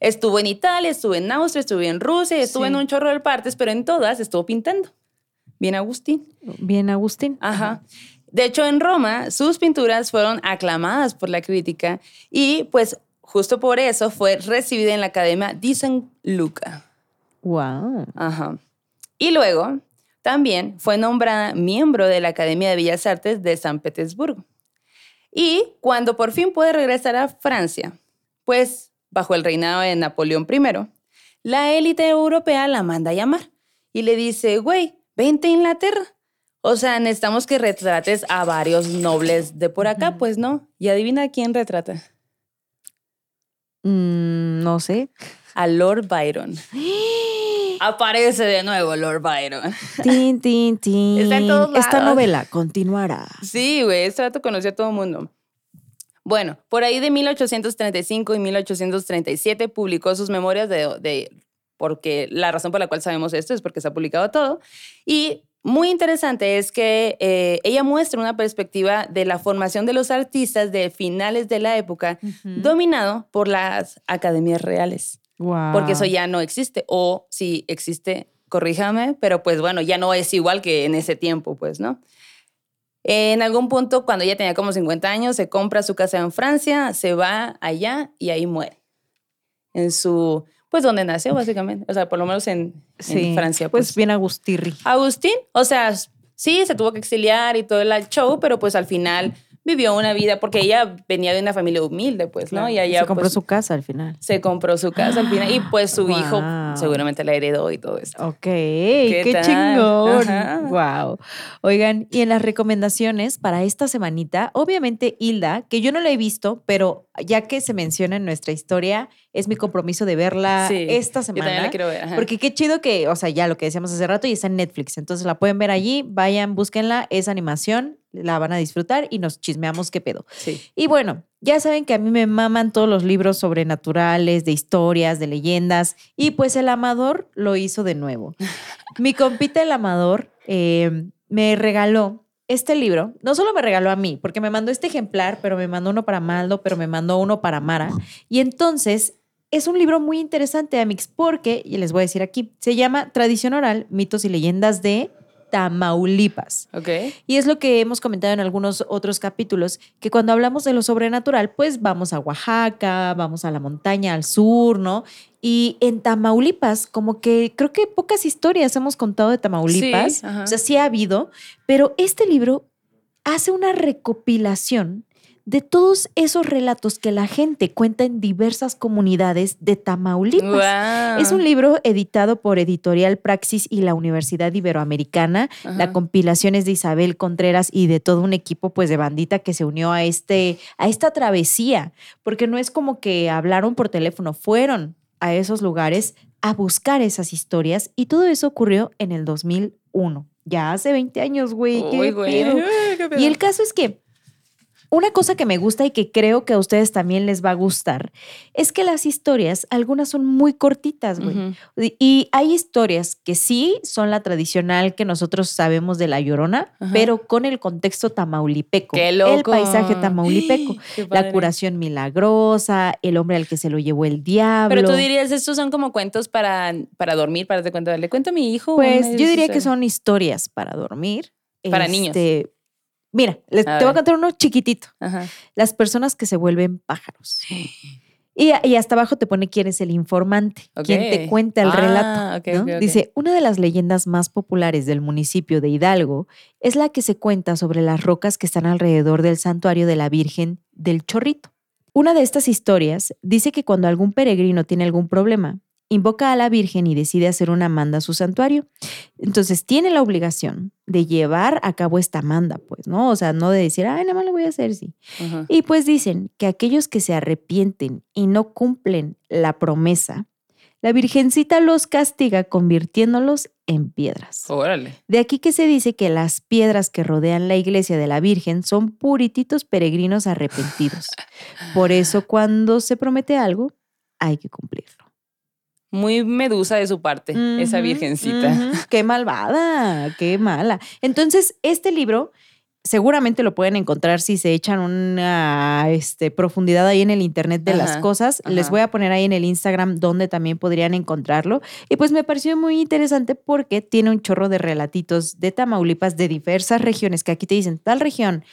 Estuvo en Italia, estuvo en Austria, estuvo en Rusia, estuvo Sí. en un chorro de partes, pero en todas estuvo pintando. Bien, Agustín. Bien, Agustín. Ajá. De hecho, en Roma, sus pinturas fueron aclamadas por la crítica y pues justo por eso fue recibida en la Academia di San Luca. Wow. Ajá. Y luego también fue nombrada miembro de la Academia de Bellas Artes de San Petersburgo. Y cuando por fin puede regresar a Francia, pues bajo el reinado de Napoleón I, la élite europea la manda a llamar y le dice, güey, vente a Inglaterra. O sea, necesitamos que retrates a varios nobles de por acá, pues no. Y adivina quién retrata. Mm, no sé. A Lord Byron. Aparece de nuevo Lord Byron. tin, tin, tin. Está en todos Esta lados. novela continuará. Sí, güey, este dato conoció a todo el mundo. Bueno, por ahí de 1835 y 1837 publicó sus memorias de, de- porque la razón por la cual sabemos esto es porque se ha publicado todo. Y muy interesante es que eh, ella muestra una perspectiva de la formación de los artistas de finales de la época, dominado por las academias reales Wow. porque eso ya no existe. O si existe, corríjame, pero pues bueno, ya no es igual que en ese tiempo, pues, ¿no? En algún punto, cuando ella tenía como 50 años, se compra su casa en Francia, se va allá y ahí muere. En su, pues donde nació, básicamente. O sea, por lo menos en, Francia. Pues, Pues, bien Agustirri. Agustín, o sea, sí, se tuvo que exiliar y todo el show, pero pues al final vivió una vida, porque ella venía de una familia humilde, pues, ¿no? Y allá se compró pues, su casa al final. se compró su casa al final y pues su hijo seguramente la heredó y todo esto. Ok, qué, chingón. Ajá. Wow. Oigan, y en las recomendaciones para esta semanita, obviamente Hilda, que yo no la he visto, pero ya que se menciona en nuestra historia, es mi compromiso de verla Sí, esta Yo también semana. la quiero ver. ajá. Porque qué chido que, o sea, ya lo que decíamos hace rato y está en Netflix. Entonces la pueden ver allí, vayan, búsquenla, es animación, la van a disfrutar y nos chismeamos qué pedo. Sí. Y bueno, ya saben que a mí me maman todos los libros sobrenaturales, de historias, de leyendas. Y pues El Amador lo hizo de nuevo. Mi compita El Amador eh, me regaló este libro. No solo me regaló a mí, porque me mandó este ejemplar, pero me mandó uno para Maldo, pero me mandó uno para Mara. Y entonces es un libro muy interesante, Amix, porque, y les voy a decir aquí, se llama Tradición Oral, Mitos y Leyendas de Tamaulipas. Ok. Y es lo que hemos comentado en algunos otros capítulos, que cuando hablamos de lo sobrenatural, pues vamos a Oaxaca, vamos a la montaña al sur, ¿no? Y en Tamaulipas, como que creo que pocas historias hemos contado de Tamaulipas, Sí, o sea, sí ha habido, pero este libro hace una recopilación de todos esos relatos que la gente cuenta en diversas comunidades de Tamaulipas. Es un libro editado por Editorial Praxis y la Universidad Iberoamericana. La compilación es de Isabel Contreras y de todo un equipo pues de bandita que se unió a este a esta travesía, porque no es como que hablaron por teléfono, fueron a esos lugares a buscar esas historias y todo eso ocurrió en el 2001. Ya hace 20 años, güey. qué. Qué pedo. Y el caso es que una cosa que me gusta y que creo que a ustedes también les va a gustar es que las historias, algunas son muy cortitas, güey. Y- Y hay historias que sí son la tradicional que nosotros sabemos de la Llorona, pero con el contexto tamaulipeco. ¡Qué El paisaje tamaulipeco. La curación milagrosa, el hombre al que se lo llevó el diablo. Pero tú dirías, estos son como cuentos para, para dormir, para te cuento, le cuento a mi hijo. Pues yo diría que son historias para dormir. Para niños. Mira, les, A te voy a contar uno chiquitito. Ajá. Las personas que se vuelven pájaros. Y, y hasta abajo te pone quién es el informante, quién te cuenta el Ah, relato. Dice, una de las leyendas más populares del municipio de Hidalgo es la que se cuenta sobre las rocas que están alrededor del santuario de la Virgen del Chorrito. Una de estas historias dice que cuando algún peregrino tiene algún problema, invoca a la Virgen y decide hacer una manda a su santuario. Entonces tiene la obligación de llevar a cabo esta manda, pues, ¿no? O sea, no de decir, ay, nada más lo voy a hacer, sí. Y pues dicen que aquellos que se arrepienten y no cumplen la promesa, la Virgencita los castiga convirtiéndolos en piedras. Órale. De aquí que se dice que las piedras que rodean la iglesia de la Virgen son purititos peregrinos arrepentidos. Por eso cuando se promete algo, hay que cumplirlo. Muy medusa de su parte, esa virgencita. Qué malvada, qué mala. Entonces, este libro seguramente lo pueden encontrar si se echan una este, profundidad ahí en el internet de las Ajá, cosas. Les voy a poner ahí en el Instagram donde también podrían encontrarlo. Y pues me pareció muy interesante porque tiene un chorro de relatitos de Tamaulipas de diversas regiones que aquí te dicen tal región.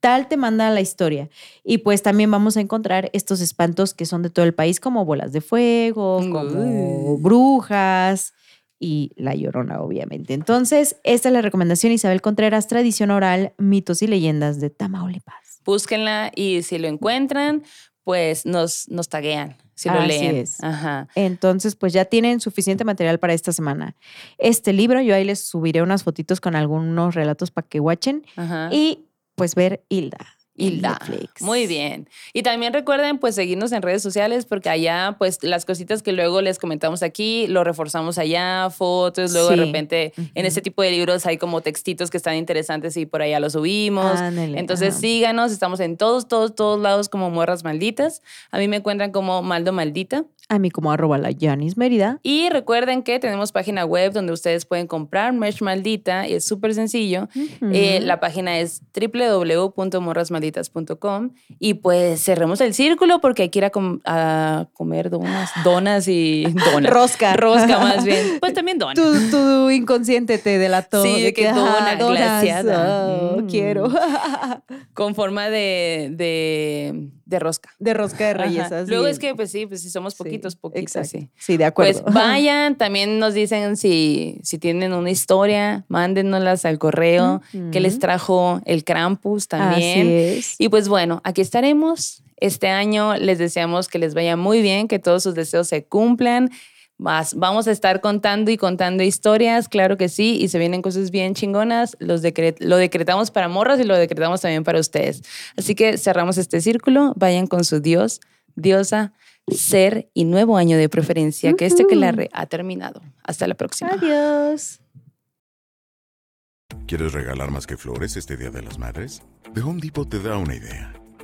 Tal te manda la historia. Y pues también vamos a encontrar estos espantos que son de todo el país, como bolas de fuego, como brujas y la llorona, obviamente. Entonces, esta es la recomendación Isabel Contreras, tradición oral, mitos y leyendas de Tamaulipas. Búsquenla y si lo encuentran, pues nos, nos taguean, si lo Así leen. es. Ajá. Entonces, pues ya tienen suficiente material para esta semana. Este libro, yo ahí les subiré unas fotitos con algunos relatos para que watchen Ajá. y pues ver Hilda. En Hilda. Netflix. Muy bien. Y también recuerden pues seguirnos en redes sociales porque allá pues las cositas que luego les comentamos aquí lo reforzamos allá, fotos, luego de Sí. repente en Ujú. este tipo de libros hay como textitos que están interesantes y por allá los subimos. Ándale, Entonces síganos, estamos en todos, todos, todos lados como Morras Malditas. A mí me encuentran como Maldo Maldita. A mí como arroba la Yanis Mérida. Y recuerden que tenemos página web donde ustedes pueden comprar merch maldita y es súper sencillo. Eh, Ujú. la página es y pues cerremos el círculo porque hay que ir a, com- a comer donas, donas y donas. Rosca. Rosca más bien. Pues también donas. Tu, tu inconsciente te delató. Sí, de que ah, dona donas, glaseada. oh, Mm. Quiero. Con forma de, de, de rosca. de rosca de Ajá. reyes. así Luego es. que, pues sí, pues sí, somos Sí, poquitos, poquitos, exacto. sí. Sí, de acuerdo. Pues vayan, también nos dicen si, si tienen una historia, mándenoslas al correo, que les trajo el Krampus también. Así es. Y pues bueno, aquí estaremos. Este año les deseamos que les vaya muy bien, que todos sus deseos se cumplan. Más, vamos a estar contando y contando historias, claro que sí, y se vienen cosas bien chingonas. Los lo decretamos para morras y lo decretamos también para ustedes. Así que cerramos este círculo, vayan con su Dios, diosa, ser y nuevo año de preferencia, que este que la Ujú. ha terminado. Hasta la próxima. Adiós. ¿Quieres regalar más que flores este Día de las Madres? The Home Depot te da una idea.